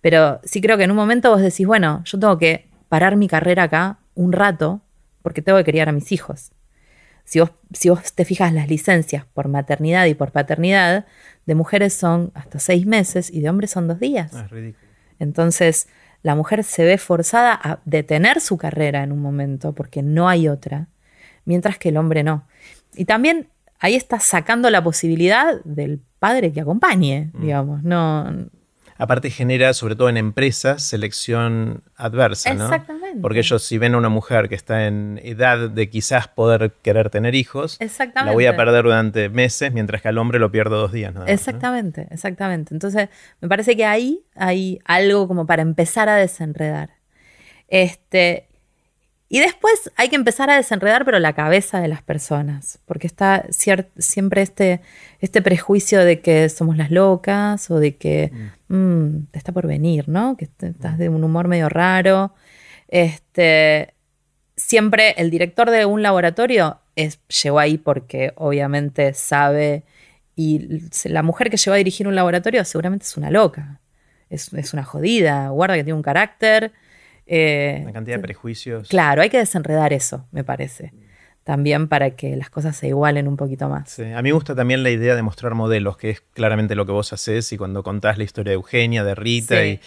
Pero sí creo que en un momento vos decís, bueno, yo tengo que parar mi carrera acá un rato porque tengo que criar a mis hijos. Si vos, si vos te fijas las licencias por maternidad y por paternidad, de mujeres son hasta seis meses y de hombres son dos días. Ah, es ridículo. Entonces, la mujer se ve forzada a detener su carrera en un momento porque no hay otra, mientras que el hombre no. Y también ahí está sacando la posibilidad del padre que acompañe, mm. digamos, no aparte genera, sobre todo en empresas, selección adversa, ¿no? Exactamente. Porque ellos si ven a una mujer que está en edad de quizás poder querer tener hijos, la voy a perder durante meses, mientras que al hombre lo pierdo dos días. Nada exactamente, exactamente. Entonces, me parece que ahí hay algo como para empezar a desenredar. Este, y después hay que empezar a desenredar, pero la cabeza de las personas, porque está siempre este, este prejuicio de que somos las locas o de que mm. Mm, te está por venir, ¿no? Que estás de un humor medio raro. Este, siempre el director de un laboratorio es, llegó ahí porque obviamente sabe y la mujer que llegó a dirigir un laboratorio seguramente es una loca, es, es una jodida, guarda que tiene un carácter eh, Una cantidad de prejuicios. Claro, hay que desenredar eso, me parece. También para que las cosas se igualen un poquito más. A mí me gusta también la idea de mostrar modelos, que es claramente lo que vos haces y cuando contás la historia de Eugenia, de Rita y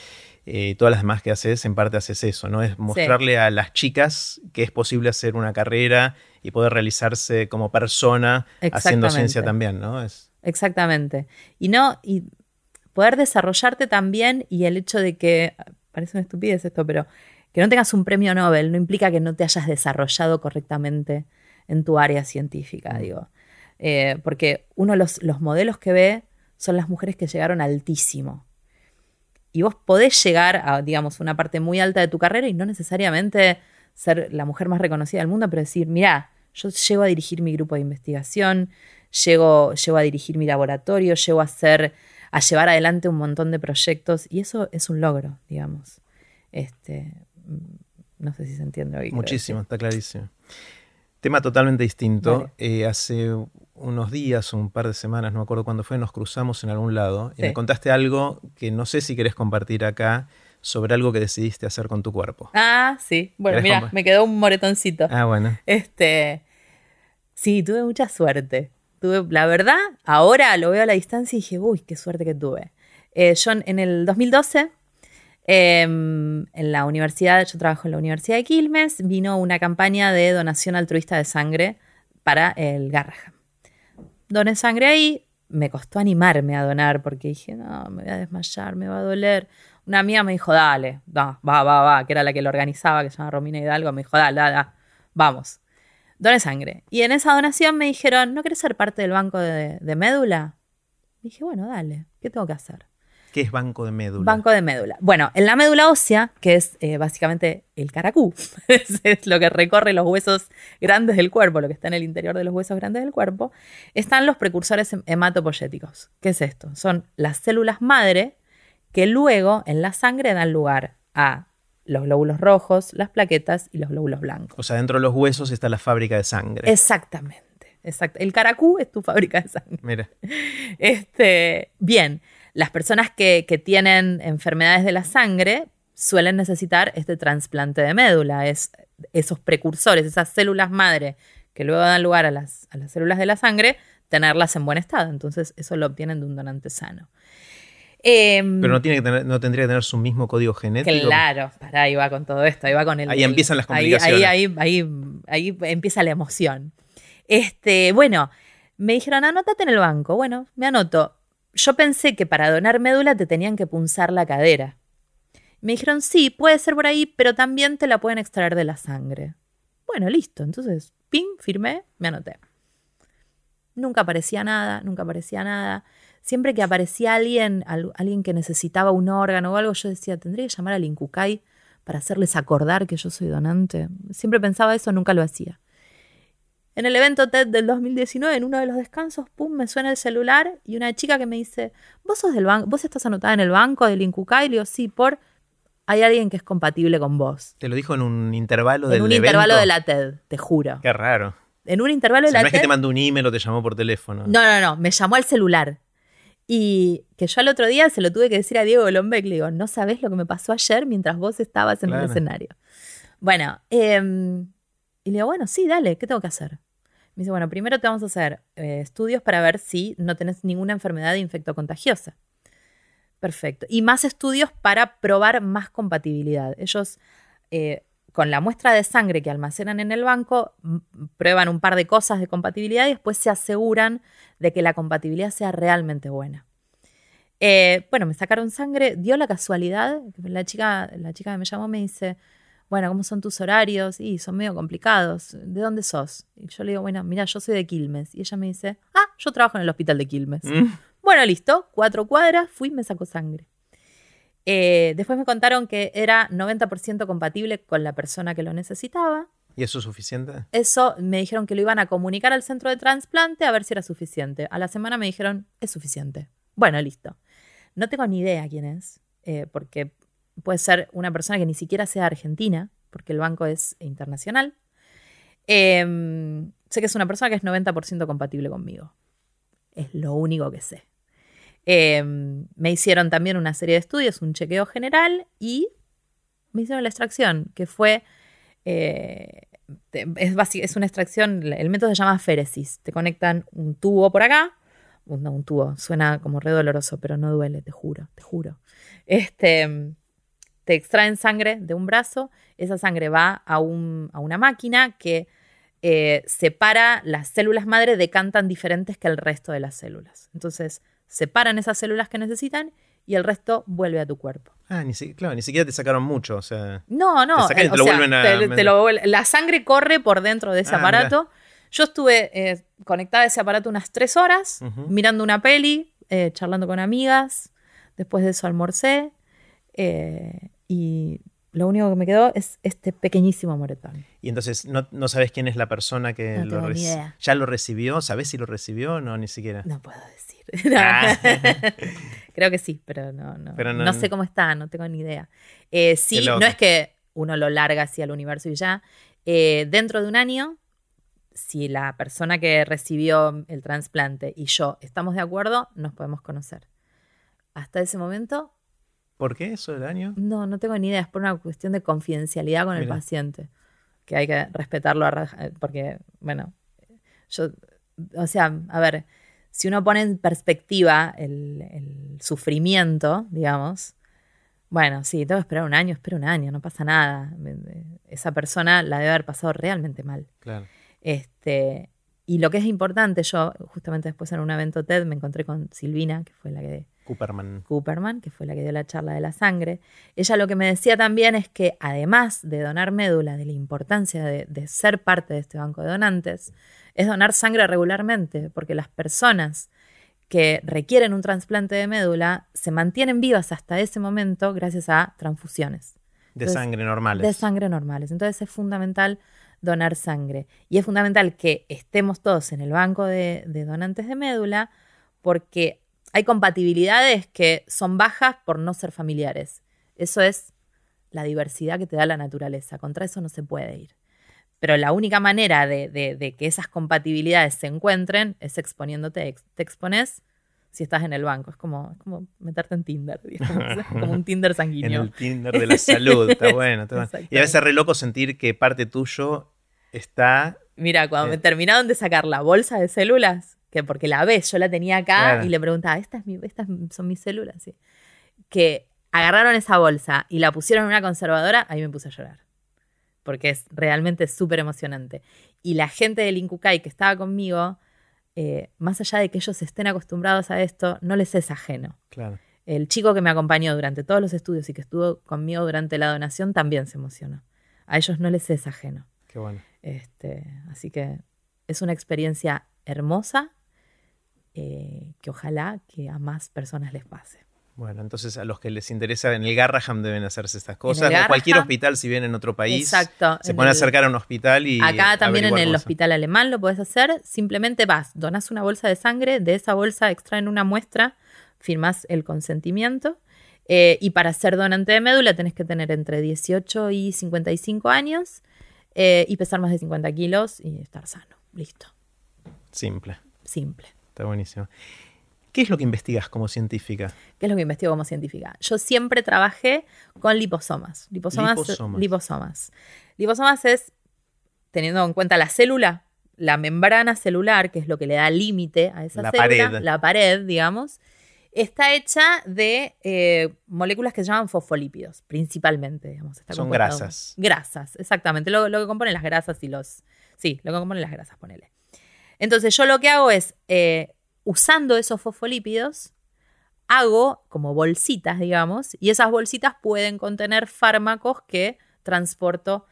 eh, todas las demás que haces, en parte haces eso, ¿no? Es mostrarle a las chicas que es posible hacer una carrera y poder realizarse como persona haciendo ciencia también, ¿no? Es... Exactamente. Y no, y poder desarrollarte también y el hecho de que, parece una estupidez esto, pero que no tengas un premio Nobel no implica que no te hayas desarrollado correctamente en tu área científica, mm. digo. Eh, porque uno de los, los, modelos que ve son las mujeres que llegaron altísimo. Y vos podés llegar a, digamos, una parte muy alta de tu carrera y no necesariamente ser la mujer más reconocida del mundo, pero decir, mira, yo llego a dirigir mi grupo de investigación, llego, llego a dirigir mi laboratorio, llego a hacer, a llevar adelante un montón de proyectos y eso es un logro, digamos. Este, no sé si se entiende hoy. Muchísimo, está clarísimo. Tema totalmente distinto. Eh, hace unos días, un par de semanas, no me acuerdo cuándo fue, nos cruzamos en algún lado y me contaste algo que no sé si querés compartir acá sobre algo que decidiste hacer con tu cuerpo. Ah, sí. Bueno, mira, me quedó un moretoncito. Ah, bueno. Este, sí, tuve mucha suerte. Tuve, la verdad, ahora lo veo a la distancia y dije, uy, qué suerte que tuve. Eh, yo en el 2012 Em, en la universidad, yo trabajo en la Universidad de Quilmes, vino una campaña de donación altruista de sangre para el Garrahan. Doné sangre ahí, me costó animarme a donar porque dije, no, me voy a desmayar, me va a doler. Una amiga me dijo, dale, va, va, va, que era la que lo organizaba, que se llama Romina Hidalgo, me dijo, dale, dale, vamos. Doné sangre. Y en esa donación me dijeron, ¿no querés ser parte del banco de, de médula? dije, bueno, dale, ¿qué tengo que hacer? ¿Qué es banco de médula? Banco de médula. Bueno, en la médula ósea, que es eh, básicamente el caracú, [LAUGHS] es, lo que recorre los huesos grandes del cuerpo, lo que está en el interior de los huesos grandes del cuerpo, están los precursores hematopoyéticos. ¿Qué es esto? Son las células madre que luego en la sangre dan lugar a los glóbulos rojos, las plaquetas y los glóbulos blancos. O sea, dentro de los huesos está la fábrica de sangre. Exactamente. Exacto. El caracú es tu fábrica de sangre. Mira. [LAUGHS] Este, bien las personas que, tienen enfermedades de la sangre suelen necesitar este trasplante de médula, es esos precursores, esas células madre que luego dan lugar a las, células de la sangre, tenerlas en buen estado. Entonces, eso lo obtienen de un donante sano. Em, Pero no, tiene que no tendría que tener su mismo código genético. Claro, para ahí va con todo esto, ahí va con el. Ahí empiezan las complicaciones. Ahí, ahí, ahí, empieza la emoción. Este, bueno, me dijeron, anótate en el banco. Bueno, me anoto yo pensé que para donar médula te tenían que punzar la cadera. Me dijeron, sí, puede ser por ahí, pero también te la pueden extraer de la sangre. Bueno, listo. Entonces, ping, firmé, me anoté. Nunca aparecía nada, nunca aparecía nada. Siempre que aparecía alguien, alguien que necesitaba un órgano o algo, yo decía, tendría que llamar al Incucay para hacerles acordar que yo soy donante. Siempre pensaba eso, nunca lo hacía. En el evento TED del 2019, en uno de los descansos, pum, me suena el celular y una chica que me dice, ¿vos sos del banco? ¿Vos estás anotada en el banco del Incucay? Le digo, sí, por hay alguien que es compatible con vos. Te lo dijo en un intervalo del En un intervalo de la TED, te juro. Qué raro. En un intervalo de la no TED. No es que te mandó un email o te llamó por teléfono. No, no, no, me llamó al celular. Y que yo al otro día se lo tuve que decir a Diego Lombeck, le digo, no sabes lo que me pasó ayer mientras vos estabas en el escenario. Bueno, em, y le digo, bueno, sí, dale, ¿qué tengo que hacer? Me dice, bueno, primero te vamos a hacer eh, estudios para ver si no tenés ninguna enfermedad infectocontagiosa. Perfecto. Y más estudios para probar más compatibilidad. Ellos, eh, con la muestra de sangre que almacenan en el banco, prueban un par de cosas de compatibilidad y después se aseguran de que la compatibilidad sea realmente buena. Eh, bueno, me sacaron sangre, dio la casualidad, la chica, la chica que me llamó me dice, bueno, ¿cómo son tus horarios? Y son medio complicados. ¿De dónde sos? Y yo le digo, bueno, mira, yo soy de Quilmes. Y ella me dice, ah, yo trabajo en el hospital de Quilmes. Mm. Bueno, listo, cuatro cuadras, fui y me sacó sangre. Eh, después me contaron que era 90% compatible con la persona que lo necesitaba. ¿Y eso es suficiente? Eso me dijeron que lo iban a comunicar al centro de trasplante a ver si era suficiente. A la semana me dijeron, es suficiente. Bueno, listo. No tengo ni idea quién es, eh, porque puede ser una persona que ni siquiera sea argentina, porque el banco es internacional. Em, sé que es una persona que es 90% compatible conmigo. Es lo único que sé. Em, me hicieron también una serie de estudios, un chequeo general y me hicieron la extracción, que fue... Eh, es, es, una extracción, el método se llama féresis. Te conectan un tubo por acá, no, un tubo, suena como re doloroso, pero no duele, te juro, te juro. Este, te extraen sangre de un brazo, esa sangre va a, una máquina que eh, separa las células madre, decantan diferentes que el resto de las células. Entonces, separan esas células que necesitan y el resto vuelve a tu cuerpo. Ah, ni, claro, ni siquiera te sacaron mucho, o sea. No, no. la sangre corre por dentro de ese ah, aparato. Yo estuve eh, conectada a ese aparato unas tres horas, mirando una peli, eh, charlando con amigas. Después de eso almorcé. Eh, y lo único que me quedó es este pequeñísimo moretón. Y entonces, ¿no, sabes quién es la persona que lo recibió? ¿Ya lo recibió? ¿Sabes si lo recibió? No, ni siquiera. No puedo decir. [LAUGHS] Ah. [LAUGHS] Creo que sí, pero no, no, no, sé cómo está, no tengo ni idea. Eh, sí, no es que uno lo larga así al universo y ya. Eh, dentro de un año, si la persona que recibió el trasplante y yo estamos de acuerdo, nos podemos conocer. Hasta ese momento, ¿Por qué eso del año? No, no tengo ni idea. Es por una cuestión de confidencialidad con el paciente. Que hay que respetarlo eh, porque, bueno, yo, o sea, a ver, si uno pone en perspectiva el, sufrimiento, digamos, bueno, sí, tengo que esperar un año, espero un año, no pasa nada. Esa persona la debe haber pasado realmente mal. Claro. Este, y lo que es importante, yo justamente después en un evento TED me encontré con Silvina, que fue la que Cooperman. Cooperman, que fue la que dio la charla de la sangre. Ella lo que me decía también es que además de donar médula, de la importancia de, ser parte de este banco de donantes, es donar sangre regularmente, porque las personas que requieren un trasplante de médula se mantienen vivas hasta ese momento gracias a transfusiones. De sangre normales. De sangre normales. Entonces es fundamental donar sangre. Y es fundamental que estemos todos en el banco de, de donantes de médula porque hay compatibilidades que son bajas por no ser familiares. Eso es la diversidad que te da la naturaleza. Contra eso no se puede ir. Pero la única manera de, que esas compatibilidades se encuentren es exponiéndote. Te expones si estás en el banco. Es como, como meterte en Tinder, como un Tinder [LAUGHS] sanguíneo. En el Tinder de la salud, está [LAUGHS] bueno. Y a veces es re loco sentir que parte tuyo está... Mira, cuando me terminaron de sacar la bolsa de células, que porque la ves, yo la tenía acá y le preguntaba, ¿estas, estas son mis células? Sí. Que agarraron esa bolsa y la pusieron en una conservadora, ahí me puse a llorar. Porque es realmente súper emocionante. Y la gente del Incucay que estaba conmigo, eh, más allá de que ellos estén acostumbrados a esto, no les es ajeno. Claro. El chico que me acompañó durante todos los estudios y que estuvo conmigo durante la donación también se emocionó. A ellos no les es ajeno. Qué bueno. Este, así que es una experiencia hermosa eh, que ojalá que a más personas les pase. Bueno, entonces a los que les interesa en el Garraham deben hacerse estas cosas. O cualquier hospital, si vienen en otro país. Exacto. Se pueden acercar a un hospital y. Acá también en el hospital alemán lo puedes hacer. Simplemente vas, donas una bolsa de sangre, de esa bolsa extraen una muestra, firmas el consentimiento. Eh, y para ser donante de médula tenés que tener entre 18 y 55 años eh, y pesar más de 50 kilos y estar sano. Listo. Simple. Simple. Está buenísimo. ¿Qué es lo que investigas como científica? ¿Qué es lo que investigo como científica? Yo siempre trabajé con liposomas. Liposomas. Liposomas. Liposomas, es, teniendo en cuenta la célula, la membrana celular, que es lo que le da límite a esa la célula, pared. la pared, digamos, está hecha de eh, moléculas que se llaman fosfolípidos, principalmente. Digamos. Son grasas. Grasas, exactamente. Lo, que componen las grasas y los... Sí, lo que componen las grasas, ponele. Entonces yo lo que hago es... Eh, usando esos fosfolípidos, hago como bolsitas, digamos, y esas bolsitas pueden contener fármacos que transporto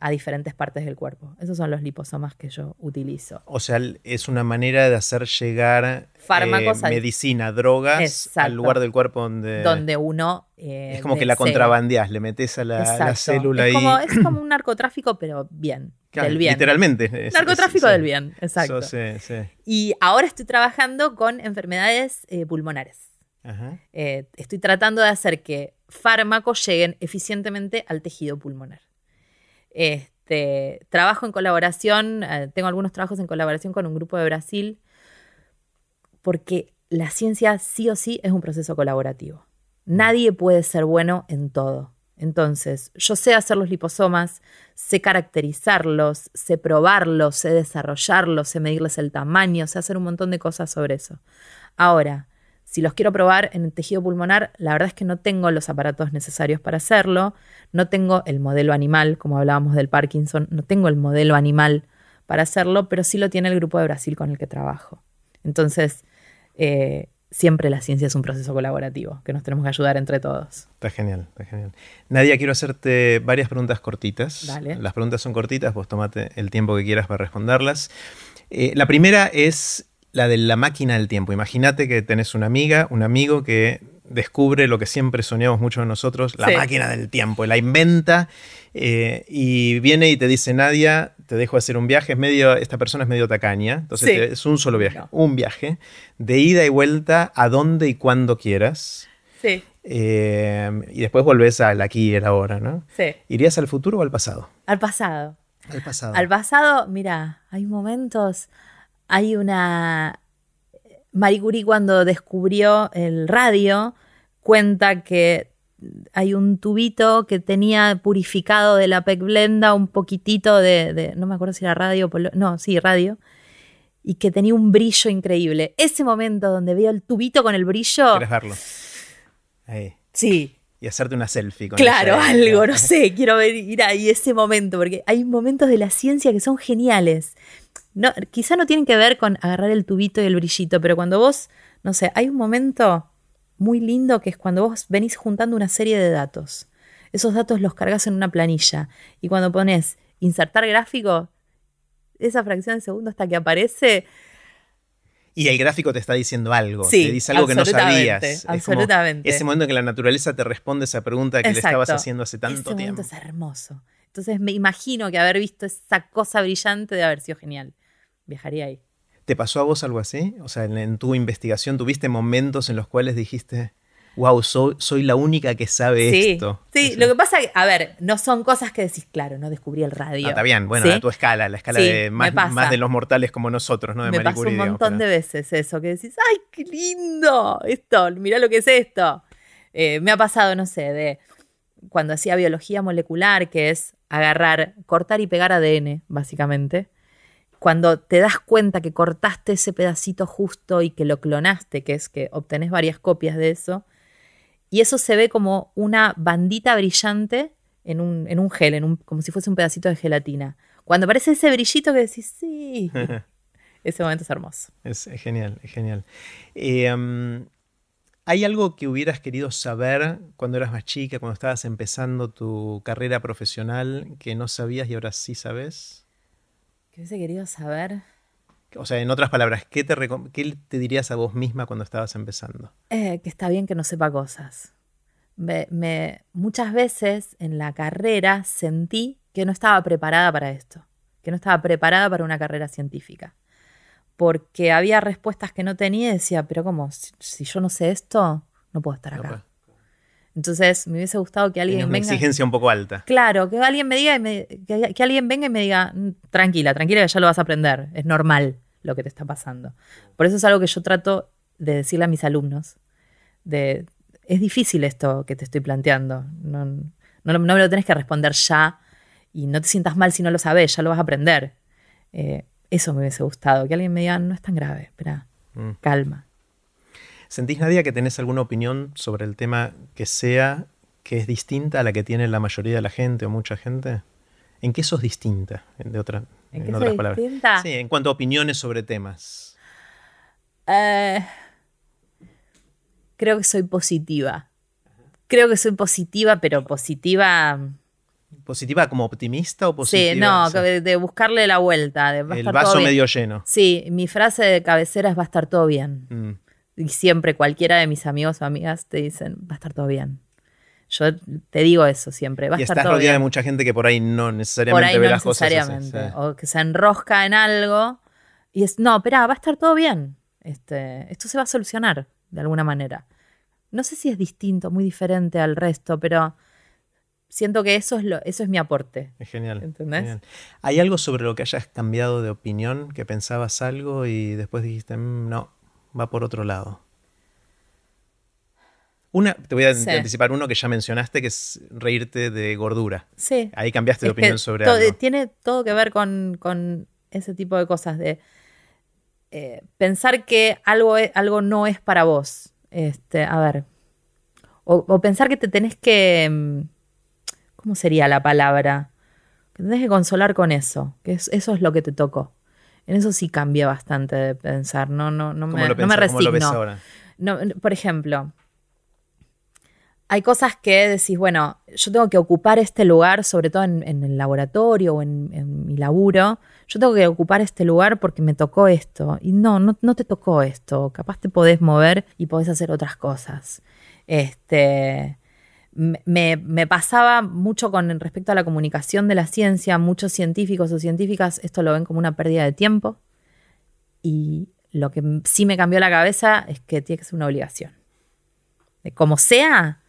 a diferentes partes del cuerpo. Esos son los liposomas que yo utilizo. O sea, es una manera de hacer llegar fármacos, eh, medicina, drogas al lugar del cuerpo donde... Donde uno... Eh, es como que la contrabandeas, le metes a la, célula es y... Como, es como un narcotráfico, pero bien. del bien. Literalmente. Narcotráfico del bien, exacto. sí, sí. Y ahora estoy trabajando con enfermedades eh, pulmonares. estoy tratando de hacer que fármacos lleguen eficientemente al tejido pulmonar. Este, trabajo en colaboración, eh, tengo algunos trabajos en colaboración con un grupo de Brasil, porque la ciencia sí o sí es un proceso colaborativo. Nadie puede ser bueno en todo. Entonces, yo sé hacer los liposomas, sé caracterizarlos, sé probarlos, sé desarrollarlos, sé medirles el tamaño, sé hacer un montón de cosas sobre eso. Ahora, si los quiero probar en el tejido pulmonar, la verdad es que no tengo los aparatos necesarios para hacerlo, no tengo el modelo animal, como hablábamos del Parkinson, no tengo el modelo animal para hacerlo, pero sí lo tiene el grupo de Brasil con el que trabajo. Entonces, eh, siempre la ciencia es un proceso colaborativo, que nos tenemos que ayudar entre todos. Está genial, está genial. Nadia, quiero hacerte varias preguntas cortitas. Dale. Las preguntas son cortitas, vos tomate el tiempo que quieras para responderlas. Eh, la primera es la de la máquina del tiempo. Imagínate que tenés una amiga, un amigo que descubre lo que siempre soñamos muchos de nosotros, la máquina del tiempo, la inventa eh, y viene y te dice, Nadia, te dejo hacer un viaje, es medio, esta persona es medio tacaña, entonces es un solo viaje, un viaje de ida y vuelta a donde y cuando quieras. Sí. Eh, y después volvés al aquí y el ahora, ¿no? Sí. ¿Irías al futuro o al pasado? Al pasado. Al pasado. Al pasado, mira, hay momentos hay una... Marie Curie cuando descubrió el radio cuenta que hay un tubito que tenía purificado de la PEC Blenda un poquitito de, no me acuerdo si era radio, no, sí, radio, y que tenía un brillo increíble. Ese momento donde veo el tubito con el brillo... ¿Quieres verlo? Ahí. Sí. Y hacerte una selfie con Claro, algo, no sé, quiero ver, ir ahí ese momento, porque hay momentos de la ciencia que son geniales no, quizá no tienen que ver con agarrar el tubito y el brillito, pero cuando vos, no sé, hay un momento muy lindo que es cuando vos venís juntando una serie de datos. Esos datos los cargas en una planilla y cuando pones insertar gráfico, esa fracción de segundo hasta que aparece. Y el gráfico te está diciendo algo, te dice algo que no sabías. Absolutamente. ese momento en que la naturaleza te responde esa pregunta que le estabas haciendo hace tanto ese tiempo. es hermoso. Entonces me imagino que haber visto esa cosa brillante de haber sido genial viajaría ahí. ¿Te pasó a vos algo así? O sea, en, tu investigación tuviste momentos en los cuales dijiste, wow, soy, la única que sabe esto. Sí, lo que pasa es que, a ver, no son cosas que decís, claro, no descubrí el radio. Ah, está bien, bueno, a tu escala, la escala de más, más, de los mortales como nosotros, ¿no? De me pasó un montón de veces eso, que decís, ¡ay, qué lindo! Esto, mirá lo que es esto. Eh, me ha pasado, no sé, de cuando hacía biología molecular, que es agarrar, cortar y pegar ADN, básicamente cuando te das cuenta que cortaste ese pedacito justo y que lo clonaste, que es que obtenés varias copias de eso, y eso se ve como una bandita brillante en un, gel, en un, como si fuese un pedacito de gelatina. Cuando aparece ese brillito que decís, sí, [LAUGHS] ese momento es hermoso. Es, genial, es genial. Em, ¿Hay algo que hubieras querido saber cuando eras más chica, cuando estabas empezando tu carrera profesional, que no sabías y ahora sí sabes? Hubiese querido saber. O sea, en otras palabras, ¿qué te, qué te dirías a vos misma cuando estabas empezando? Eh, que está bien que no sepa cosas. Me, muchas veces en la carrera sentí que no estaba preparada para esto, que no estaba preparada para una carrera científica. Porque había respuestas que no tenía y decía, pero ¿cómo? Si, yo no sé esto, no puedo estar acá. Entonces me hubiese gustado que alguien una exigencia un poco alta. Claro, que alguien me diga, que, alguien venga y me diga, mm, tranquila, tranquila, que ya lo vas a aprender. Es normal lo que te está pasando. Por eso es algo que yo trato de decirle a mis alumnos. De, es difícil esto que te estoy planteando. No, no, me lo tenés que responder ya y no te sientas mal si no lo sabes, ya lo vas a aprender. Eh, eso me hubiese gustado, que alguien me diga, no es tan grave, espera, mm. calma. ¿Sentís, Nadia, que tenés alguna opinión sobre el tema que sea que es distinta a la que tiene la mayoría de la gente o mucha gente? ¿En qué sos distinta? De otra, ¿En, otras palabras. Distinta? Sí, en cuanto a opiniones sobre temas. Eh, creo que soy positiva. Creo que soy positiva, pero positiva. ¿Positiva como optimista o positiva? Sí, no, de, buscarle la vuelta. De, el vaso medio lleno. Sí, mi frase de cabecera es va a estar todo bien. Mm. Y siempre cualquiera de mis amigos o amigas te dicen, va a estar todo bien. Yo te digo eso siempre, va a estar todo rodeada de mucha gente que por ahí no necesariamente por ahí no necesariamente, O que se enrosca en algo y es, no, espera, va a estar todo bien. Este, esto se va a solucionar de alguna manera. No sé si es distinto, muy diferente al resto, pero siento que eso es, lo, eso es mi aporte. Es genial, ¿Entendés? ¿Hay algo sobre lo que hayas cambiado de opinión, que pensabas algo y después dijiste, mm, no, va por otro lado. Una, te voy a anticipar uno que ya mencionaste, que es reírte de gordura. Sí. Ahí cambiaste de opinión sobre algo. Tiene todo que ver con, ese tipo de cosas, de eh, pensar que algo, algo no es para vos. Este, a ver. O, pensar que te tenés que. Mm, ¿Cómo sería la palabra? Que tenés que consolar con eso, que eso es lo que te tocó. En eso sí cambia bastante de pensar, no, no, no, me, no me resigno. No, por ejemplo, hay cosas que decís, bueno, yo tengo que ocupar este lugar, sobre todo en, el laboratorio o en, mi laburo, yo tengo que ocupar este lugar porque me tocó esto. Y no, no, no te tocó esto. Capaz te podés mover y podés hacer otras cosas. Este, me, pasaba mucho con respecto a la comunicación de la ciencia, muchos científicos o científicas esto lo ven como una pérdida de tiempo y lo que sí me cambió la cabeza es que tiene que ser una obligación. De como sea,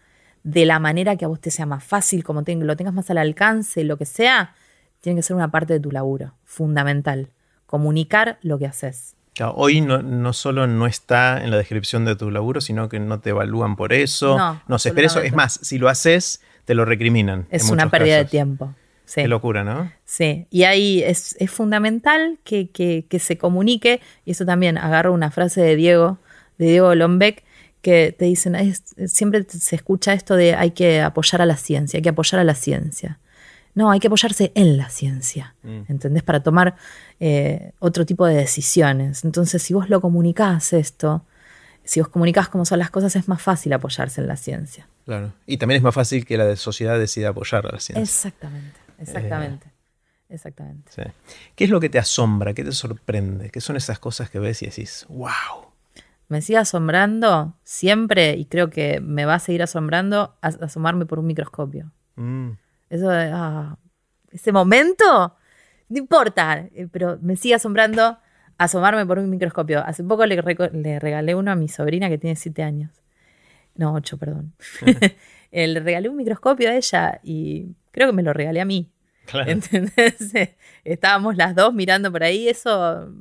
de la manera que a vos te sea más fácil, como lo tengas más al alcance, lo que sea, tiene que ser una parte de tu laburo, fundamental. Comunicar lo que haces hoy no, no, solo no está en la descripción de tu laburo, sino que no te evalúan por eso. No, se espera eso. Es más, si lo haces, te lo recriminan. Es una pérdida de tiempo. Qué locura, ¿no? Sí, y ahí es, fundamental que, se comunique, y eso también agarro una frase de Diego, de Diego Lombeck, que te dicen, siempre se escucha esto de hay que apoyar a la ciencia, hay que apoyar a la ciencia. No, hay que apoyarse en la ciencia, mm. ¿entendés? Para tomar eh, otro tipo de decisiones. Entonces, si vos lo comunicás esto, si vos comunicás cómo son las cosas, es más fácil apoyarse en la ciencia. Claro. Y también es más fácil que la sociedad decida apoyar a la ciencia. Exactamente, exactamente. Eh, exactamente. ¿Qué es lo que te asombra? ¿Qué te sorprende? ¿Qué son esas cosas que ves y decís, wow? Me sigue asombrando siempre, y creo que me va a seguir asombrando, asomarme por un microscopio. Mm. Eso ah, ese momento, no importa, eh, pero me sigue asombrando asomarme por un microscopio. Hace poco le, regalé uno a mi sobrina que tiene siete años. No, ocho, perdón. [LAUGHS] Eh, le regalé un microscopio a ella y creo que me lo regalé a mí. ¿Entendés? [LAUGHS] Estábamos las dos mirando por ahí, eso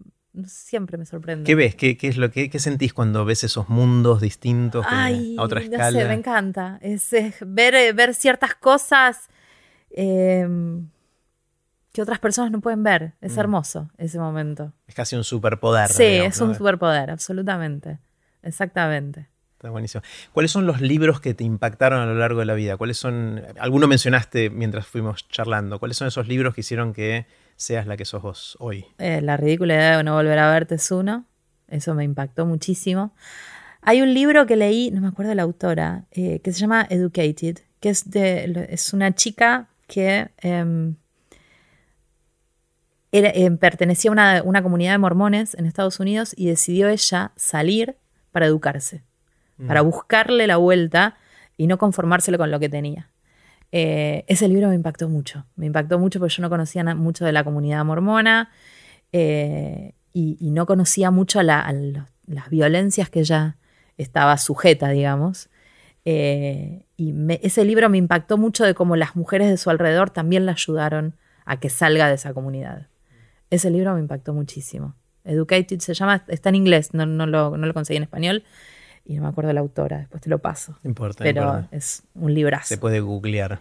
siempre me sorprende. ¿Qué ves? ¿Qué, es lo que sentís cuando ves esos mundos distintos a otra escala? No sé, me encanta. Es, ver, eh, ver ciertas cosas Em, que otras personas no pueden ver. Es mm. hermoso ese momento. Es casi un superpoder. Sí, es un superpoder, absolutamente. Exactamente. Está buenísimo. ¿Cuáles son los libros que te impactaron a lo largo de la vida? ¿Cuáles son, alguno mencionaste mientras fuimos charlando, cuáles son esos libros que hicieron que seas la que sos vos hoy? Eh, la ridícula idea de no volver a verte es uno. Eso me impactó muchísimo. Hay un libro que leí, no me acuerdo de la autora, eh, que se llama Educated, que es, de, es una chica que em, eh, pertenecía a una, comunidad de mormones en Estados Unidos y decidió ella salir para educarse, mm. para buscarle la vuelta y no conformárselo con lo que tenía. Eh, ese libro me impactó mucho, me impactó mucho porque yo no conocía mucho de la comunidad mormona y, no conocía mucho las violencias que ella estaba sujeta, digamos. Y ese libro me impactó mucho de cómo las mujeres de su alrededor también la ayudaron a que salga de esa comunidad. Ese libro me impactó muchísimo. Educated se llama, está en inglés, no, no, lo, no lo conseguí en español y no me acuerdo la autora, después te lo paso. Importa, Pero es un librazo. Se puede googlear.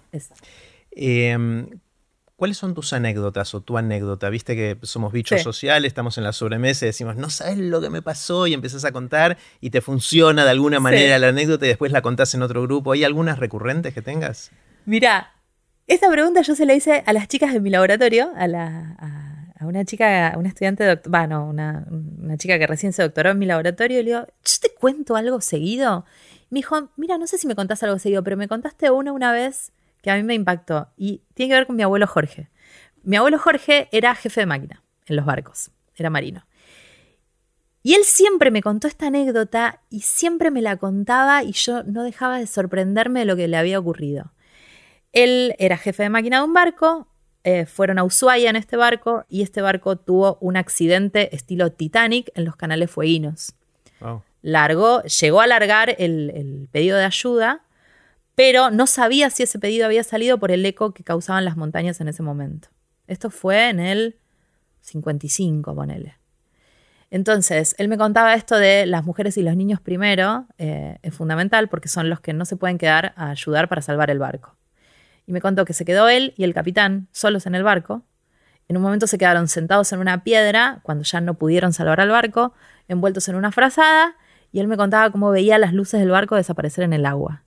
¿Cuáles son tus anécdotas o tu anécdota? Viste que somos bichos sociales, estamos en la sobremesa y decimos, no sabes lo que me pasó y empezás a contar y te funciona de alguna manera la anécdota y después la contás en otro grupo. ¿Hay algunas recurrentes que tengas? Mira, esta pregunta yo se la hice a las chicas de mi laboratorio, a, la, a, una chica, a una estudiante de bueno, una, una, chica que recién se doctoró en mi laboratorio, y le digo, ¿yo te cuento algo seguido? Me dijo, mira, no sé si me contaste algo seguido, pero me contaste una una vez que a mí me impactó, y tiene que ver con mi abuelo Jorge. Mi abuelo Jorge era jefe de máquina en los barcos, era marino. Y él siempre me contó esta anécdota y siempre me la contaba y yo no dejaba de sorprenderme de lo que le había ocurrido. Él era jefe de máquina de un barco, eh, fueron a Ushuaia en este barco y este barco tuvo un accidente estilo Titanic en los canales fueguinos. Largó, llegó a largar el, el pedido de ayuda, pero no sabía si ese pedido había salido por el eco que causaban las montañas en ese momento. Esto fue en el 55, ponele. Entonces, él me contaba esto de las mujeres y los niños primero, eh, es fundamental porque son los que no se pueden quedar a ayudar para salvar el barco y me contó que se quedó él y el capitán solos en el barco. En un momento se quedaron sentados en una piedra cuando ya no pudieron salvar al barco, envueltos en una frazada, y él me contaba cómo veía las luces del barco desaparecer en el agua.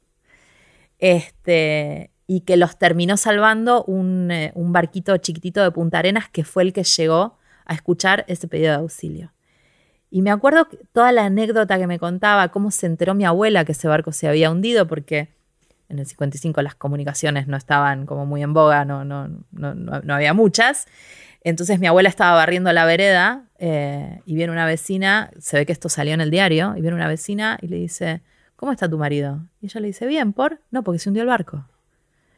Este, y que los terminó salvando un, eh, un barquito chiquitito de Punta Arenas que fue el que llegó a escuchar ese pedido de auxilio. Y me acuerdo toda la anécdota que me contaba, cómo se enteró mi abuela que ese barco se había hundido, porque en el 55 las comunicaciones no estaban como muy en boga, no, no, no, no había muchas. Entonces mi abuela estaba barriendo la vereda eh, y viene una vecina, se ve que esto salió en el diario, y viene una vecina y le dice, ¿cómo está tu marido? Y ella le dice, bien, ¿por? No, porque se hundió el barco.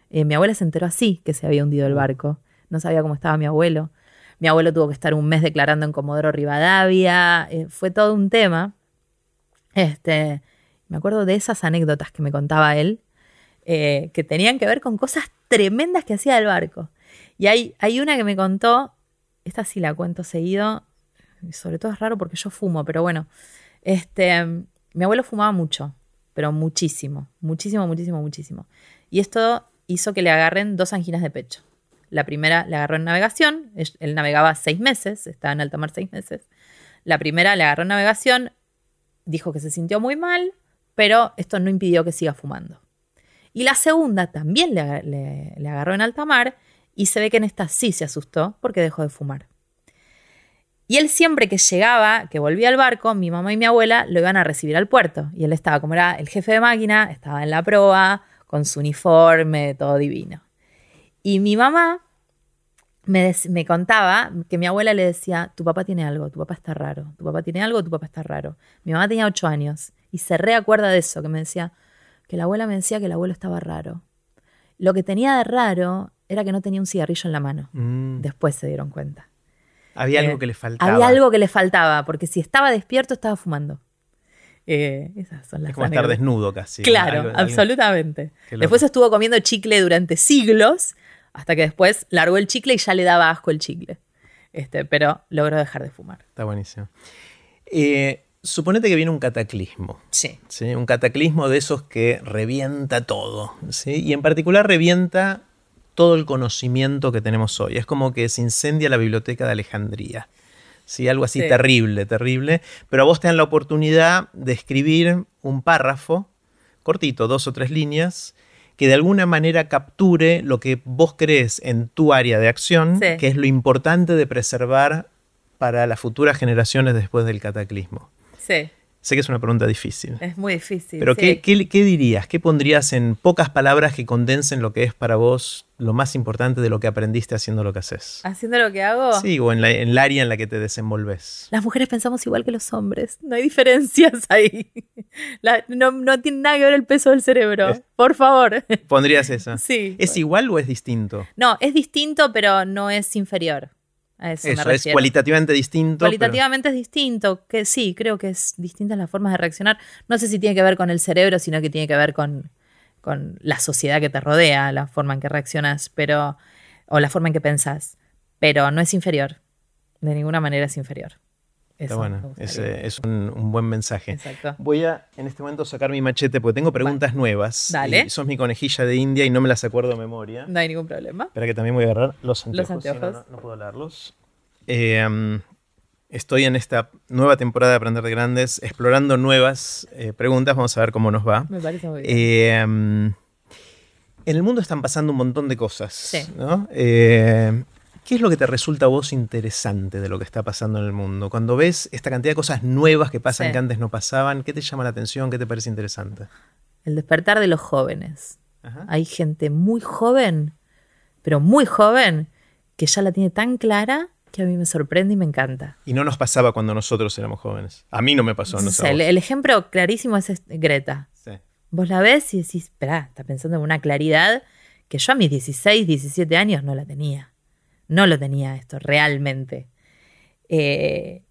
Eh, mi abuela se enteró así que se había hundido el barco, no sabía cómo estaba mi abuelo. Mi abuelo tuvo que estar un mes declarando en Comodoro Rivadavia, eh, fue todo un tema. Este, me acuerdo de esas anécdotas que me contaba él eh, que tenían que ver con cosas tremendas que hacía el barco. Y hay, hay una que me contó, esta sí la cuento seguido, sobre todo es raro porque yo fumo, pero bueno, este, mi abuelo fumaba mucho, pero muchísimo, muchísimo, muchísimo, muchísimo. Y esto hizo que le agarren dos anginas de pecho. La primera le agarró en navegación, él navegaba seis meses, estaba en alta mar seis meses. La primera le agarró en navegación, dijo que se sintió muy mal, pero esto no impidió que siga fumando. Y la segunda también le, agarró en alta mar y se ve que en esta sí se asustó porque dejó de fumar. Y él siempre que llegaba, que volvía al barco, mi mamá y mi abuela lo iban a recibir al puerto. Y él estaba, como era el jefe de máquina, estaba en la proa, con su uniforme, todo divino. Y mi mamá me, me, contaba que mi abuela le decía, tu papá tiene algo, tu papá está raro, tu papá tiene algo, tu papá está raro. Mi mamá tenía ocho años y se reacuerda de eso, que me decía, que la abuela me decía que el abuelo estaba raro. Lo que tenía de raro era que no tenía un cigarrillo en la mano. Mm. Después se dieron cuenta. Había algo eh, que le faltaba. Había algo que le faltaba, porque si estaba despierto estaba fumando. Eh, esas son las es como estar desnudo casi. Claro, absolutamente. Después estuvo comiendo chicle durante siglos, hasta que después largó el chicle y ya le daba asco el chicle. Este, pero logró dejar de fumar. Está buenísimo. Eh, Suponete que viene un cataclismo. Sí. Un cataclismo de esos que revienta todo. ¿sí? Y en particular revienta todo el conocimiento que tenemos hoy. Es como que se incendia la biblioteca de Alejandría. ¿sí? Algo así terrible, terrible. Pero a vos te dan la oportunidad de escribir un párrafo, cortito, dos o tres líneas, que de alguna manera capture lo que vos crees en tu área de acción, que es lo importante de preservar para las futuras generaciones después del cataclismo. Sí. Sé que es una pregunta difícil. Es muy difícil. Pero sí. ¿qué, qué, qué dirías? ¿Qué pondrías en pocas palabras que condensen lo que es para vos lo más importante de lo que aprendiste haciendo lo que haces? Haciendo lo que hago. Sí, o en, la- en el área en la que te desenvolves. Las mujeres pensamos igual que los hombres. No hay diferencias [LAUGHS] ahí. La- no, no tiene nada que ver el peso del cerebro. Es- Por favor. ¿Pondrías eso? [LAUGHS] Sí. ¿Es igual o es distinto? No, es distinto, pero no es inferior. A eso, me es cualitativamente distinto. pero- Cualitativamente es distinto, que sí, creo que es distintas las formas de reaccionar. No sé si tiene que ver con el cerebro, sino que tiene que ver con, con la sociedad que te rodea, la forma en que reaccionas, pero, o la forma en que pensás. Pero no es inferior. De ninguna manera es inferior. Está bueno, es, es un, un buen mensaje. Exacto. Voy a en este momento sacar mi machete porque tengo preguntas nuevas. Dale. Y sos mi conejilla de India y no me las acuerdo de memoria. No hay ningún problema. Espera que también voy a agarrar los anteojos. si no, anteojos. no, no puedo leerlos. Eh, um, estoy en esta nueva temporada de Aprender de Grandes explorando nuevas eh, preguntas. Vamos a ver cómo nos va. Me parece muy bien. Eh, um, en el mundo están pasando un montón de cosas. Sí. ¿no? Eh, ¿Qué es lo que te resulta a vos interesante de lo que está pasando en el mundo? Cuando ves esta cantidad de cosas nuevas que pasan Sí. que antes no pasaban, ¿qué te llama la atención? ¿Qué te parece interesante? El despertar de los jóvenes. Ajá. Hay gente muy joven, pero muy joven, que ya la tiene tan clara que a mí me sorprende y me encanta. Y no nos pasaba cuando nosotros éramos jóvenes. A mí no me pasó. No O sea, el, ejemplo clarísimo es este- Greta. Sí. Vos la ves y decís, esperá, está pensando en una claridad que yo a mis 16, 17 años no la tenía. No lo tenía esto, realmente. Eh,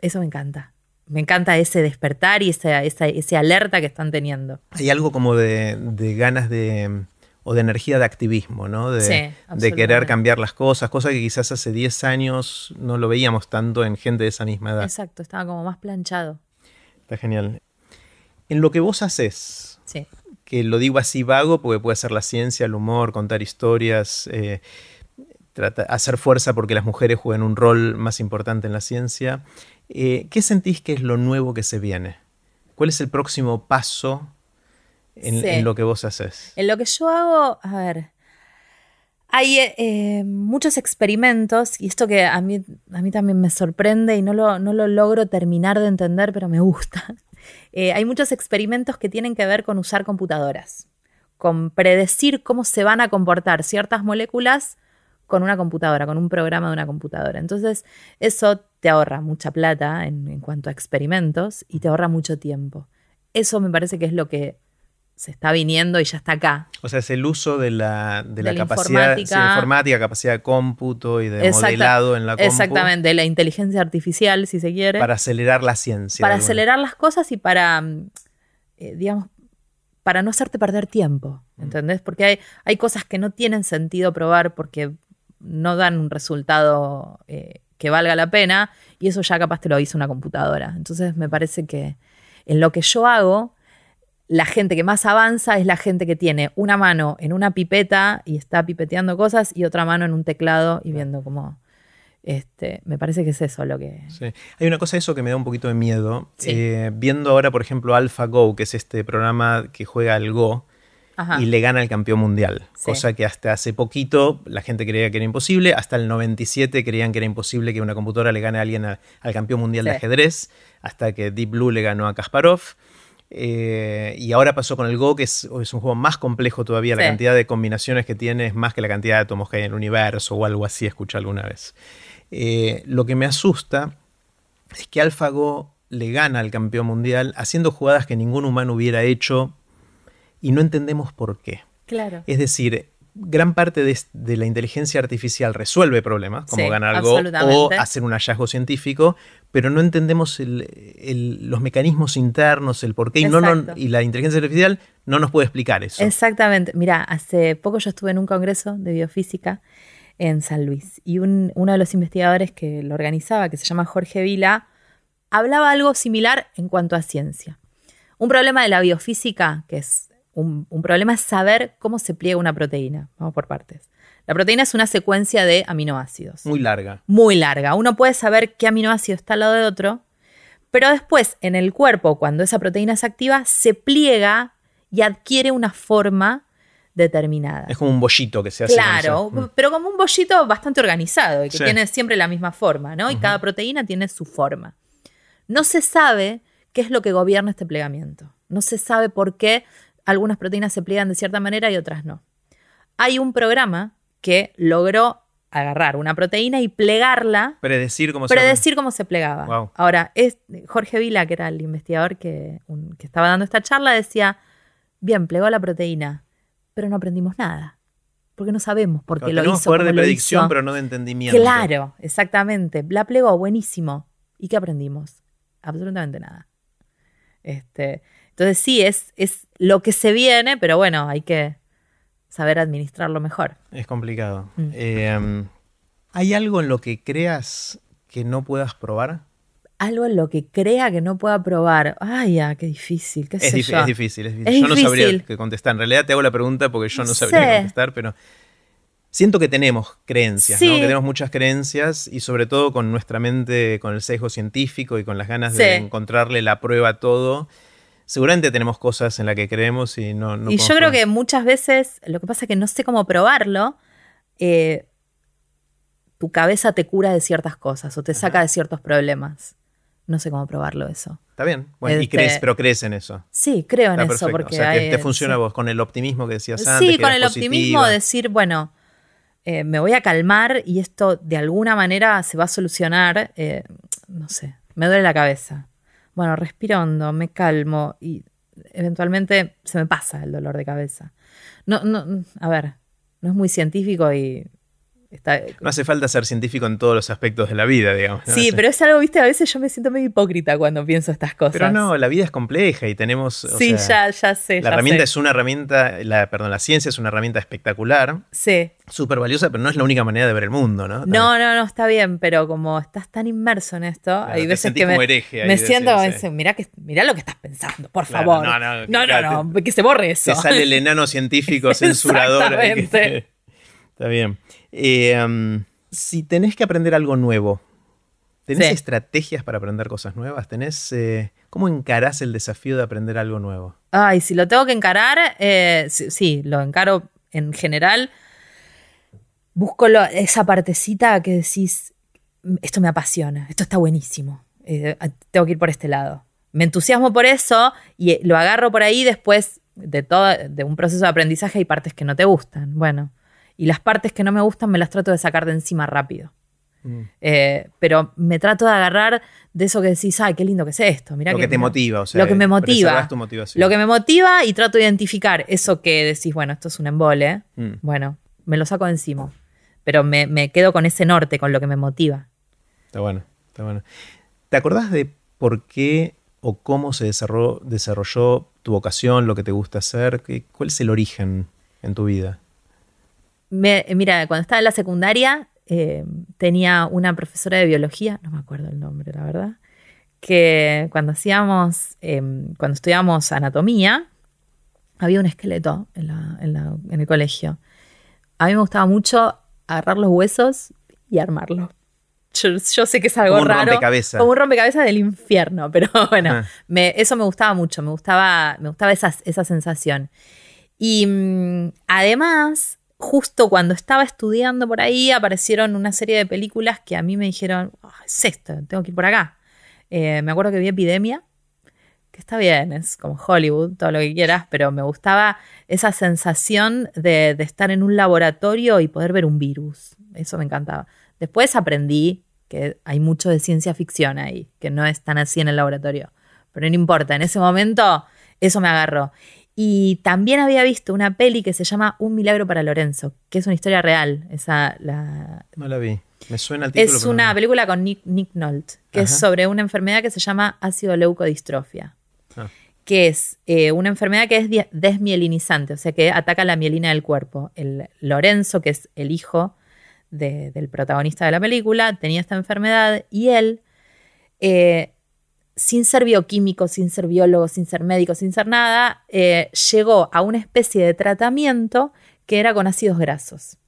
eso me encanta. Me encanta ese despertar y esa, esa- ese alerta que están teniendo. Hay algo como de, de ganas de. o de energía de activismo, ¿no? De, Sí, de querer cambiar las cosas, cosas que quizás hace 10 años no lo veíamos tanto en gente de esa misma edad. Exacto, estaba como más planchado. Está genial. En lo que vos haces, Sí. que lo digo así vago porque puede ser la ciencia, el humor, contar historias, eh, trata- hacer fuerza porque las mujeres jueguen un rol más importante en la ciencia. Eh, ¿Qué sentís que es lo nuevo que se viene? ¿Cuál es el próximo paso en, Sí. en lo que vos haces? En lo que yo hago, a ver, hay eh, eh, muchos experimentos y esto que a mí, a mí también me sorprende y no lo, no lo logro terminar de entender, pero me gusta. [LAUGHS] Eh, hay muchos experimentos que tienen que ver con usar computadoras, con predecir cómo se van a comportar ciertas moléculas con una computadora, con un programa de una computadora. Entonces, eso te ahorra mucha plata en, en cuanto a experimentos y te ahorra mucho tiempo. Eso me parece que es lo que se está viniendo y ya está acá. O sea, es el uso de la, de la De la capacidad sí, informática. capacidad de cómputo y de Exacta- modelado en la compu Exactamente, la inteligencia artificial, si se quiere. para acelerar la ciencia. para de acelerar las cosas y para, mm, eh, digamos, para no hacerte perder tiempo, Mm. ¿entendés? Porque hay, hay cosas que no tienen sentido probar porque no dan un resultado eh, que valga la pena y eso ya capaz te lo avisa una computadora. Entonces me parece que en lo que yo hago, la gente que más avanza es la gente que tiene una mano en una pipeta y está pipeteando cosas y otra mano en un teclado y viendo cómo... Este, me parece que es eso lo que... Sí. Hay una cosa de eso que me da un poquito de miedo. Sí. Eh, viendo ahora, por ejemplo, AlphaGo, que es este programa que juega al Go Ajá. y le gana al campeón mundial. Sí. Cosa que hasta hace poquito la gente creía que era imposible. Hasta el 97 creían que era imposible que una computadora le gane a alguien a- al campeón mundial de ajedrez. Hasta que Deep Blue le ganó a Kasparov. Eh, y ahora pasó con el Go, que es, es un juego más complejo todavía. La cantidad de combinaciones que tiene es más que la cantidad de átomos que hay en el universo o algo así, escuché alguna vez. Eh, lo que me asusta es que AlphaGo le gana al campeón mundial haciendo jugadas que ningún humano hubiera hecho y no entendemos por qué. Claro. Es decir, gran parte de, de la inteligencia artificial resuelve problemas, como Sí, ganar algo o hacer un hallazgo científico, pero no entendemos el- el- los mecanismos internos, el porqué, y, no, no- Exacto. y la inteligencia artificial no nos puede explicar eso. Exactamente. Mira, hace poco yo estuve en un congreso de biofísica en San Luis y un- uno de los investigadores que lo organizaba, que se llama Jorge Vila, hablaba algo similar en cuanto a ciencia. Un problema de la biofísica, que es un, un problema es saber cómo se pliega una proteína. Vamos por partes. La proteína es una secuencia de aminoácidos Muy larga. muy larga. Uno puede saber qué aminoácido está al lado de otro, pero después en el cuerpo, cuando esa proteína se activa, se pliega y adquiere una forma determinada. Es como un bollito que se hace. con Claro. Mm. pero como un bollito bastante organizado y que Sí. tiene siempre la misma forma, ¿no? Y cada proteína tiene su forma. No se sabe qué es lo que gobierna este plegamiento. No se sabe por qué algunas proteínas se pliegan de cierta manera y otras no. Hay un programa que logró agarrar una proteína y plegarla. Predecir cómo predecir se cómo se plegaba. Ahora, es, Jorge Vila, que era el investigador que, que estaba dando esta charla, decía, bien, plegó la proteína, pero no aprendimos nada. Porque no sabemos por qué lo hizo. poder de predicción, pero no de entendimiento. Claro, exactamente. La plegó, buenísimo. ¿Y qué aprendimos? Absolutamente nada. Este, entonces sí, es, es lo que se viene, pero bueno, hay que saber administrarlo mejor. Es complicado. Mm. Em, ¿Hay algo en lo que creas que no puedas probar? Algo en lo que crea que no pueda probar. Ay, ya, qué difícil. ¿Qué es, es, difícil es, difícil, yo no sabría qué contestar. En realidad te hago la pregunta porque yo no sabría contestar, pero siento que tenemos creencias, ¿no? que tenemos muchas creencias y sobre todo con nuestra mente, con el sesgo científico y con las ganas de encontrarle la prueba a todo seguramente tenemos cosas en las que creemos y no... y yo creo que muchas veces, lo que pasa es que no sé cómo probarlo, eh, tu cabeza te cura de ciertas cosas o te saca de ciertos problemas. No sé cómo probarlo eso. Está bien. Bueno, y crees, este, pero crees en eso. Sí, creo en eso. Porque o sea, que te funciona vos con el optimismo que decías antes. Sí, con el optimismo decir, bueno, eh, me voy a calmar y esto de alguna manera se va a solucionar. Eh, no sé, me duele la cabeza bueno, respiro hondo, me calmo y eventualmente se me pasa el dolor de cabeza. No, no, a ver, no es muy científico y no hace falta ser científico en todos los aspectos de la vida, digamos. Sí, pero es algo, viste, a veces yo me siento medio hipócrita cuando pienso estas cosas. Pero no, la vida es compleja y tenemos... sí, ya, ya sé. La herramienta es una herramienta, la, perdón, la ciencia es una herramienta espectacular. Sí. Súper valiosa, pero no es la única manera de ver el mundo, ¿no? No, no, no, está bien, pero como estás tan inmerso en esto, hay veces que me, me siento, mira que, mirá lo que estás pensando, por favor. No, no, no, no, no, que se borre eso. Te sale el enano científico [LAUGHS] censurador. Exactamente. [LAUGHS] Está bien. Eh, si tenés que aprender algo nuevo, ¿tenés estrategias para aprender cosas nuevas? ¿Tenés, eh, ¿Cómo encarás el desafío de aprender algo nuevo? Ay, si lo tengo que encarar, eh, sí, lo encaro en general. Busco esa partecita que decís, esto me apasiona, esto está buenísimo, tengo que ir por este lado. Me entusiasmo por eso y lo agarro por ahí después de todo, de un proceso de aprendizaje hay partes que no te gustan. Bueno, y las partes que no me gustan me las trato de sacar de encima rápido. Mm. Eh, pero me trato de agarrar de eso que decís, ay, qué lindo que es esto. Mirá lo que, te motiva, o sea, lo que me motiva. Lo que me motiva y trato de identificar eso que decís, bueno, esto es un embole. Mm. Bueno, me lo saco de encima. Pero me, quedo con ese norte, con lo que me motiva. Está bueno, está bueno. ¿Te acordás de por qué o cómo se desarrolló, desarrolló tu vocación, lo que te gusta hacer? ¿Cuál es el origen en tu vida? Mira, cuando estaba en la secundaria eh, tenía una profesora de biología, no me acuerdo el nombre, la verdad, que cuando hacíamos, em, cuando estudiábamos anatomía, había un esqueleto en, el colegio. A mí me gustaba mucho agarrar los huesos y armarlo. Yo, sé que es algo como un raro. Rompecabezas. Como un rompecabezas del infierno, pero [LAUGHS] bueno, eso me gustaba mucho, me gustaba, me gustaba esa, esa sensación. Y mm, además, justo cuando estaba estudiando por ahí aparecieron una serie de películas que a mí me dijeron, ah, es esto, tengo que ir por acá. Eh, me acuerdo que vi Epidemia, que está bien, es como Hollywood, todo lo que quieras, pero me gustaba esa sensación de, estar en un laboratorio y poder ver un virus. Eso me encantaba. Después aprendí que hay mucho de ciencia ficción ahí, que no es tan así en el laboratorio. Pero no importa, en ese momento eso me agarró. Y también había visto una peli que se llama Un milagro para Lorenzo, que es una historia real. Esa, la... No la vi. Me suena el título. Es una película con Nick, Nick Nolte, que es sobre una enfermedad que se llama ácido leucodistrofia. Ah. Que es eh, una enfermedad que es desmielinizante, o sea que ataca la mielina del cuerpo. El Lorenzo, que es el hijo del protagonista de la película, tenía esta enfermedad y él eh, sin ser bioquímico, sin ser biólogo, sin ser médico, sin ser nada, eh, llegó a una especie de tratamiento que era con ácidos grasos.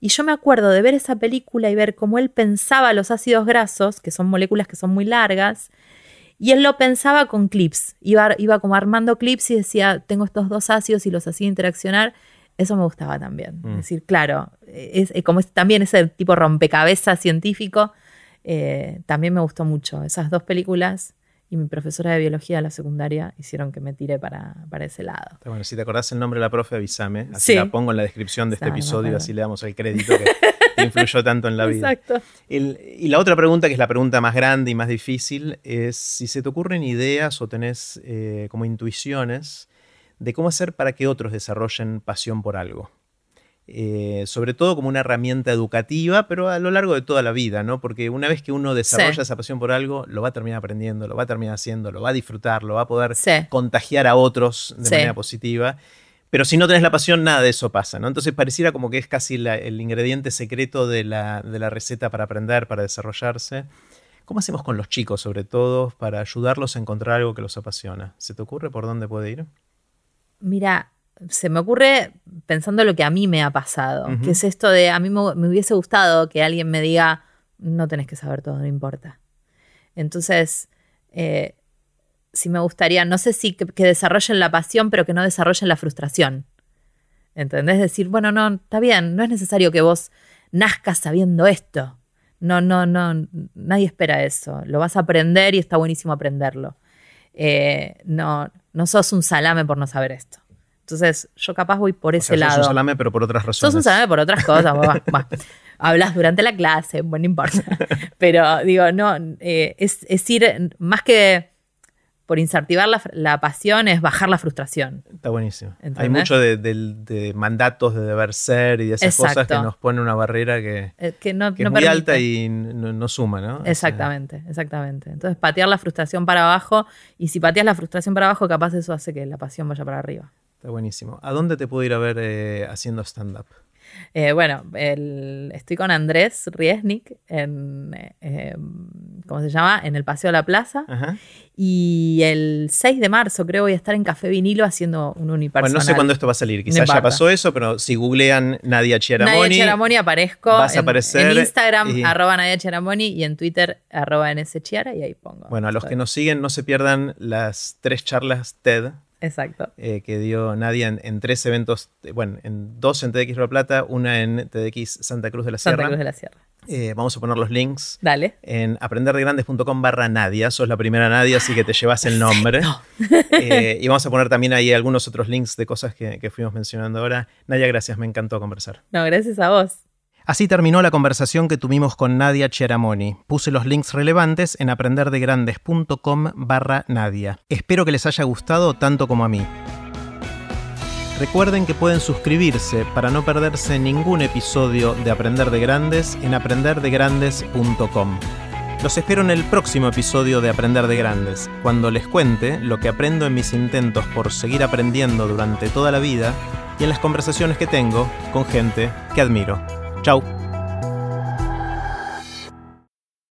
Y yo me acuerdo de ver esa película y ver cómo él pensaba los ácidos grasos, que son moléculas que son muy largas, y él lo pensaba con clips. Iba, iba como armando clips y decía, tengo estos dos ácidos y los hacía interaccionar. Eso me gustaba también. Mm. Es decir, claro, es, como también ese tipo rompecabezas científico, eh, también me gustó mucho. Esas dos películas y mi profesora de biología de la secundaria hicieron que me tire para, ese lado. Bueno, si te acordás el nombre de la profe, avísame. Así la pongo en la descripción de este episodio, así le damos el crédito que [LAUGHS] influyó tanto en la vida. Exacto. y la otra pregunta, que es la pregunta más grande y más difícil, es si se te ocurren ideas o tenés eh, como intuiciones de cómo hacer para que otros desarrollen pasión por algo. Eh, sobre todo como una herramienta educativa, pero a lo largo de toda la vida, ¿no? Porque una vez que uno desarrolla esa pasión por algo, lo va a terminar aprendiendo, lo va a terminar haciendo, lo va a disfrutar, lo va a poder contagiar a otros de manera positiva. Pero si no tenés la pasión, nada de eso pasa, ¿no? Entonces pareciera como que es casi el ingrediente secreto de la, de la receta para aprender, para desarrollarse. ¿Cómo hacemos con los chicos, sobre todo, para ayudarlos a encontrar algo que los apasiona? ¿Se te ocurre por dónde puede ir? Mira, se me ocurre pensando lo que a mí me ha pasado, que es esto de a mí me, hubiese gustado que alguien me diga, no tenés que saber todo, no importa. Entonces, eh, si me gustaría, no sé si que, desarrollen la pasión, pero que no desarrollen la frustración. ¿Entendés? Decir, bueno, no, está bien, no es necesario que vos nazcas sabiendo esto. No, no, no, nadie espera eso. Lo vas a aprender y está buenísimo aprenderlo. Eh, no, no sos un salame por no saber esto. Entonces, yo capaz voy por ese lado. Sos un salame, pero por otras razones. Sos un salame por otras cosas. [LAUGHS] hablas durante la clase, bueno, no importa. Pero digo, no, eh, es, es, ir más que por incentivar la, pasión, es bajar la frustración. Está buenísimo. Hay mucho de, mandatos de deber ser y de esas cosas que nos ponen una barrera que, eh, no, es muy alta y no, suma, ¿no? Exactamente, exactamente. Entonces, patear la frustración para abajo y si pateas la frustración para abajo, capaz eso hace que la pasión vaya para arriba. Está buenísimo. ¿A dónde te puedo ir a ver eh, haciendo stand-up? Eh, bueno, estoy con Andrés Riesnik en, eh, ¿cómo se llama? En el Paseo de la Plaza. Y el 6 de marzo creo voy a estar en Café Vinilo haciendo un unipersonal. Bueno, no sé cuándo esto va a salir. Quizás ya pasó eso, pero si googlean Nadia Chiaramoni. Nadia Chiaramoni aparezco. Vas a aparecer. En Instagram, arroba Nadia Chiaramoni y en Twitter, arroba NSChiara y ahí pongo. Bueno, a los que nos siguen, no se pierdan las tres charlas TED Exacto. Eh, que dio Nadia en, tres eventos, bueno, en dos en TDX La Plata, una en TDX Santa Cruz de la Sierra. Santa Cruz de la Sierra. Eh, vamos a poner los links Dale. en aprenderdegrandes.com barra Nadia. Sos la primera Nadia, así que te llevas el nombre. [LAUGHS] Eh, y vamos a poner también ahí algunos otros links de cosas que, que fuimos mencionando ahora. Nadia, gracias, me encantó conversar. No, gracias a vos. Así terminó la conversación que tuvimos con Nadia Cheramoni. Puse los links relevantes en aprenderdegrandes.com barra Nadia. Espero que les haya gustado tanto como a mí. Recuerden que pueden suscribirse para no perderse ningún episodio de Aprender de Grandes en aprenderdegrandes.com. Los espero en el próximo episodio de Aprender de Grandes, cuando les cuente lo que aprendo en mis intentos por seguir aprendiendo durante toda la vida y en las conversaciones que tengo con gente que admiro. châu.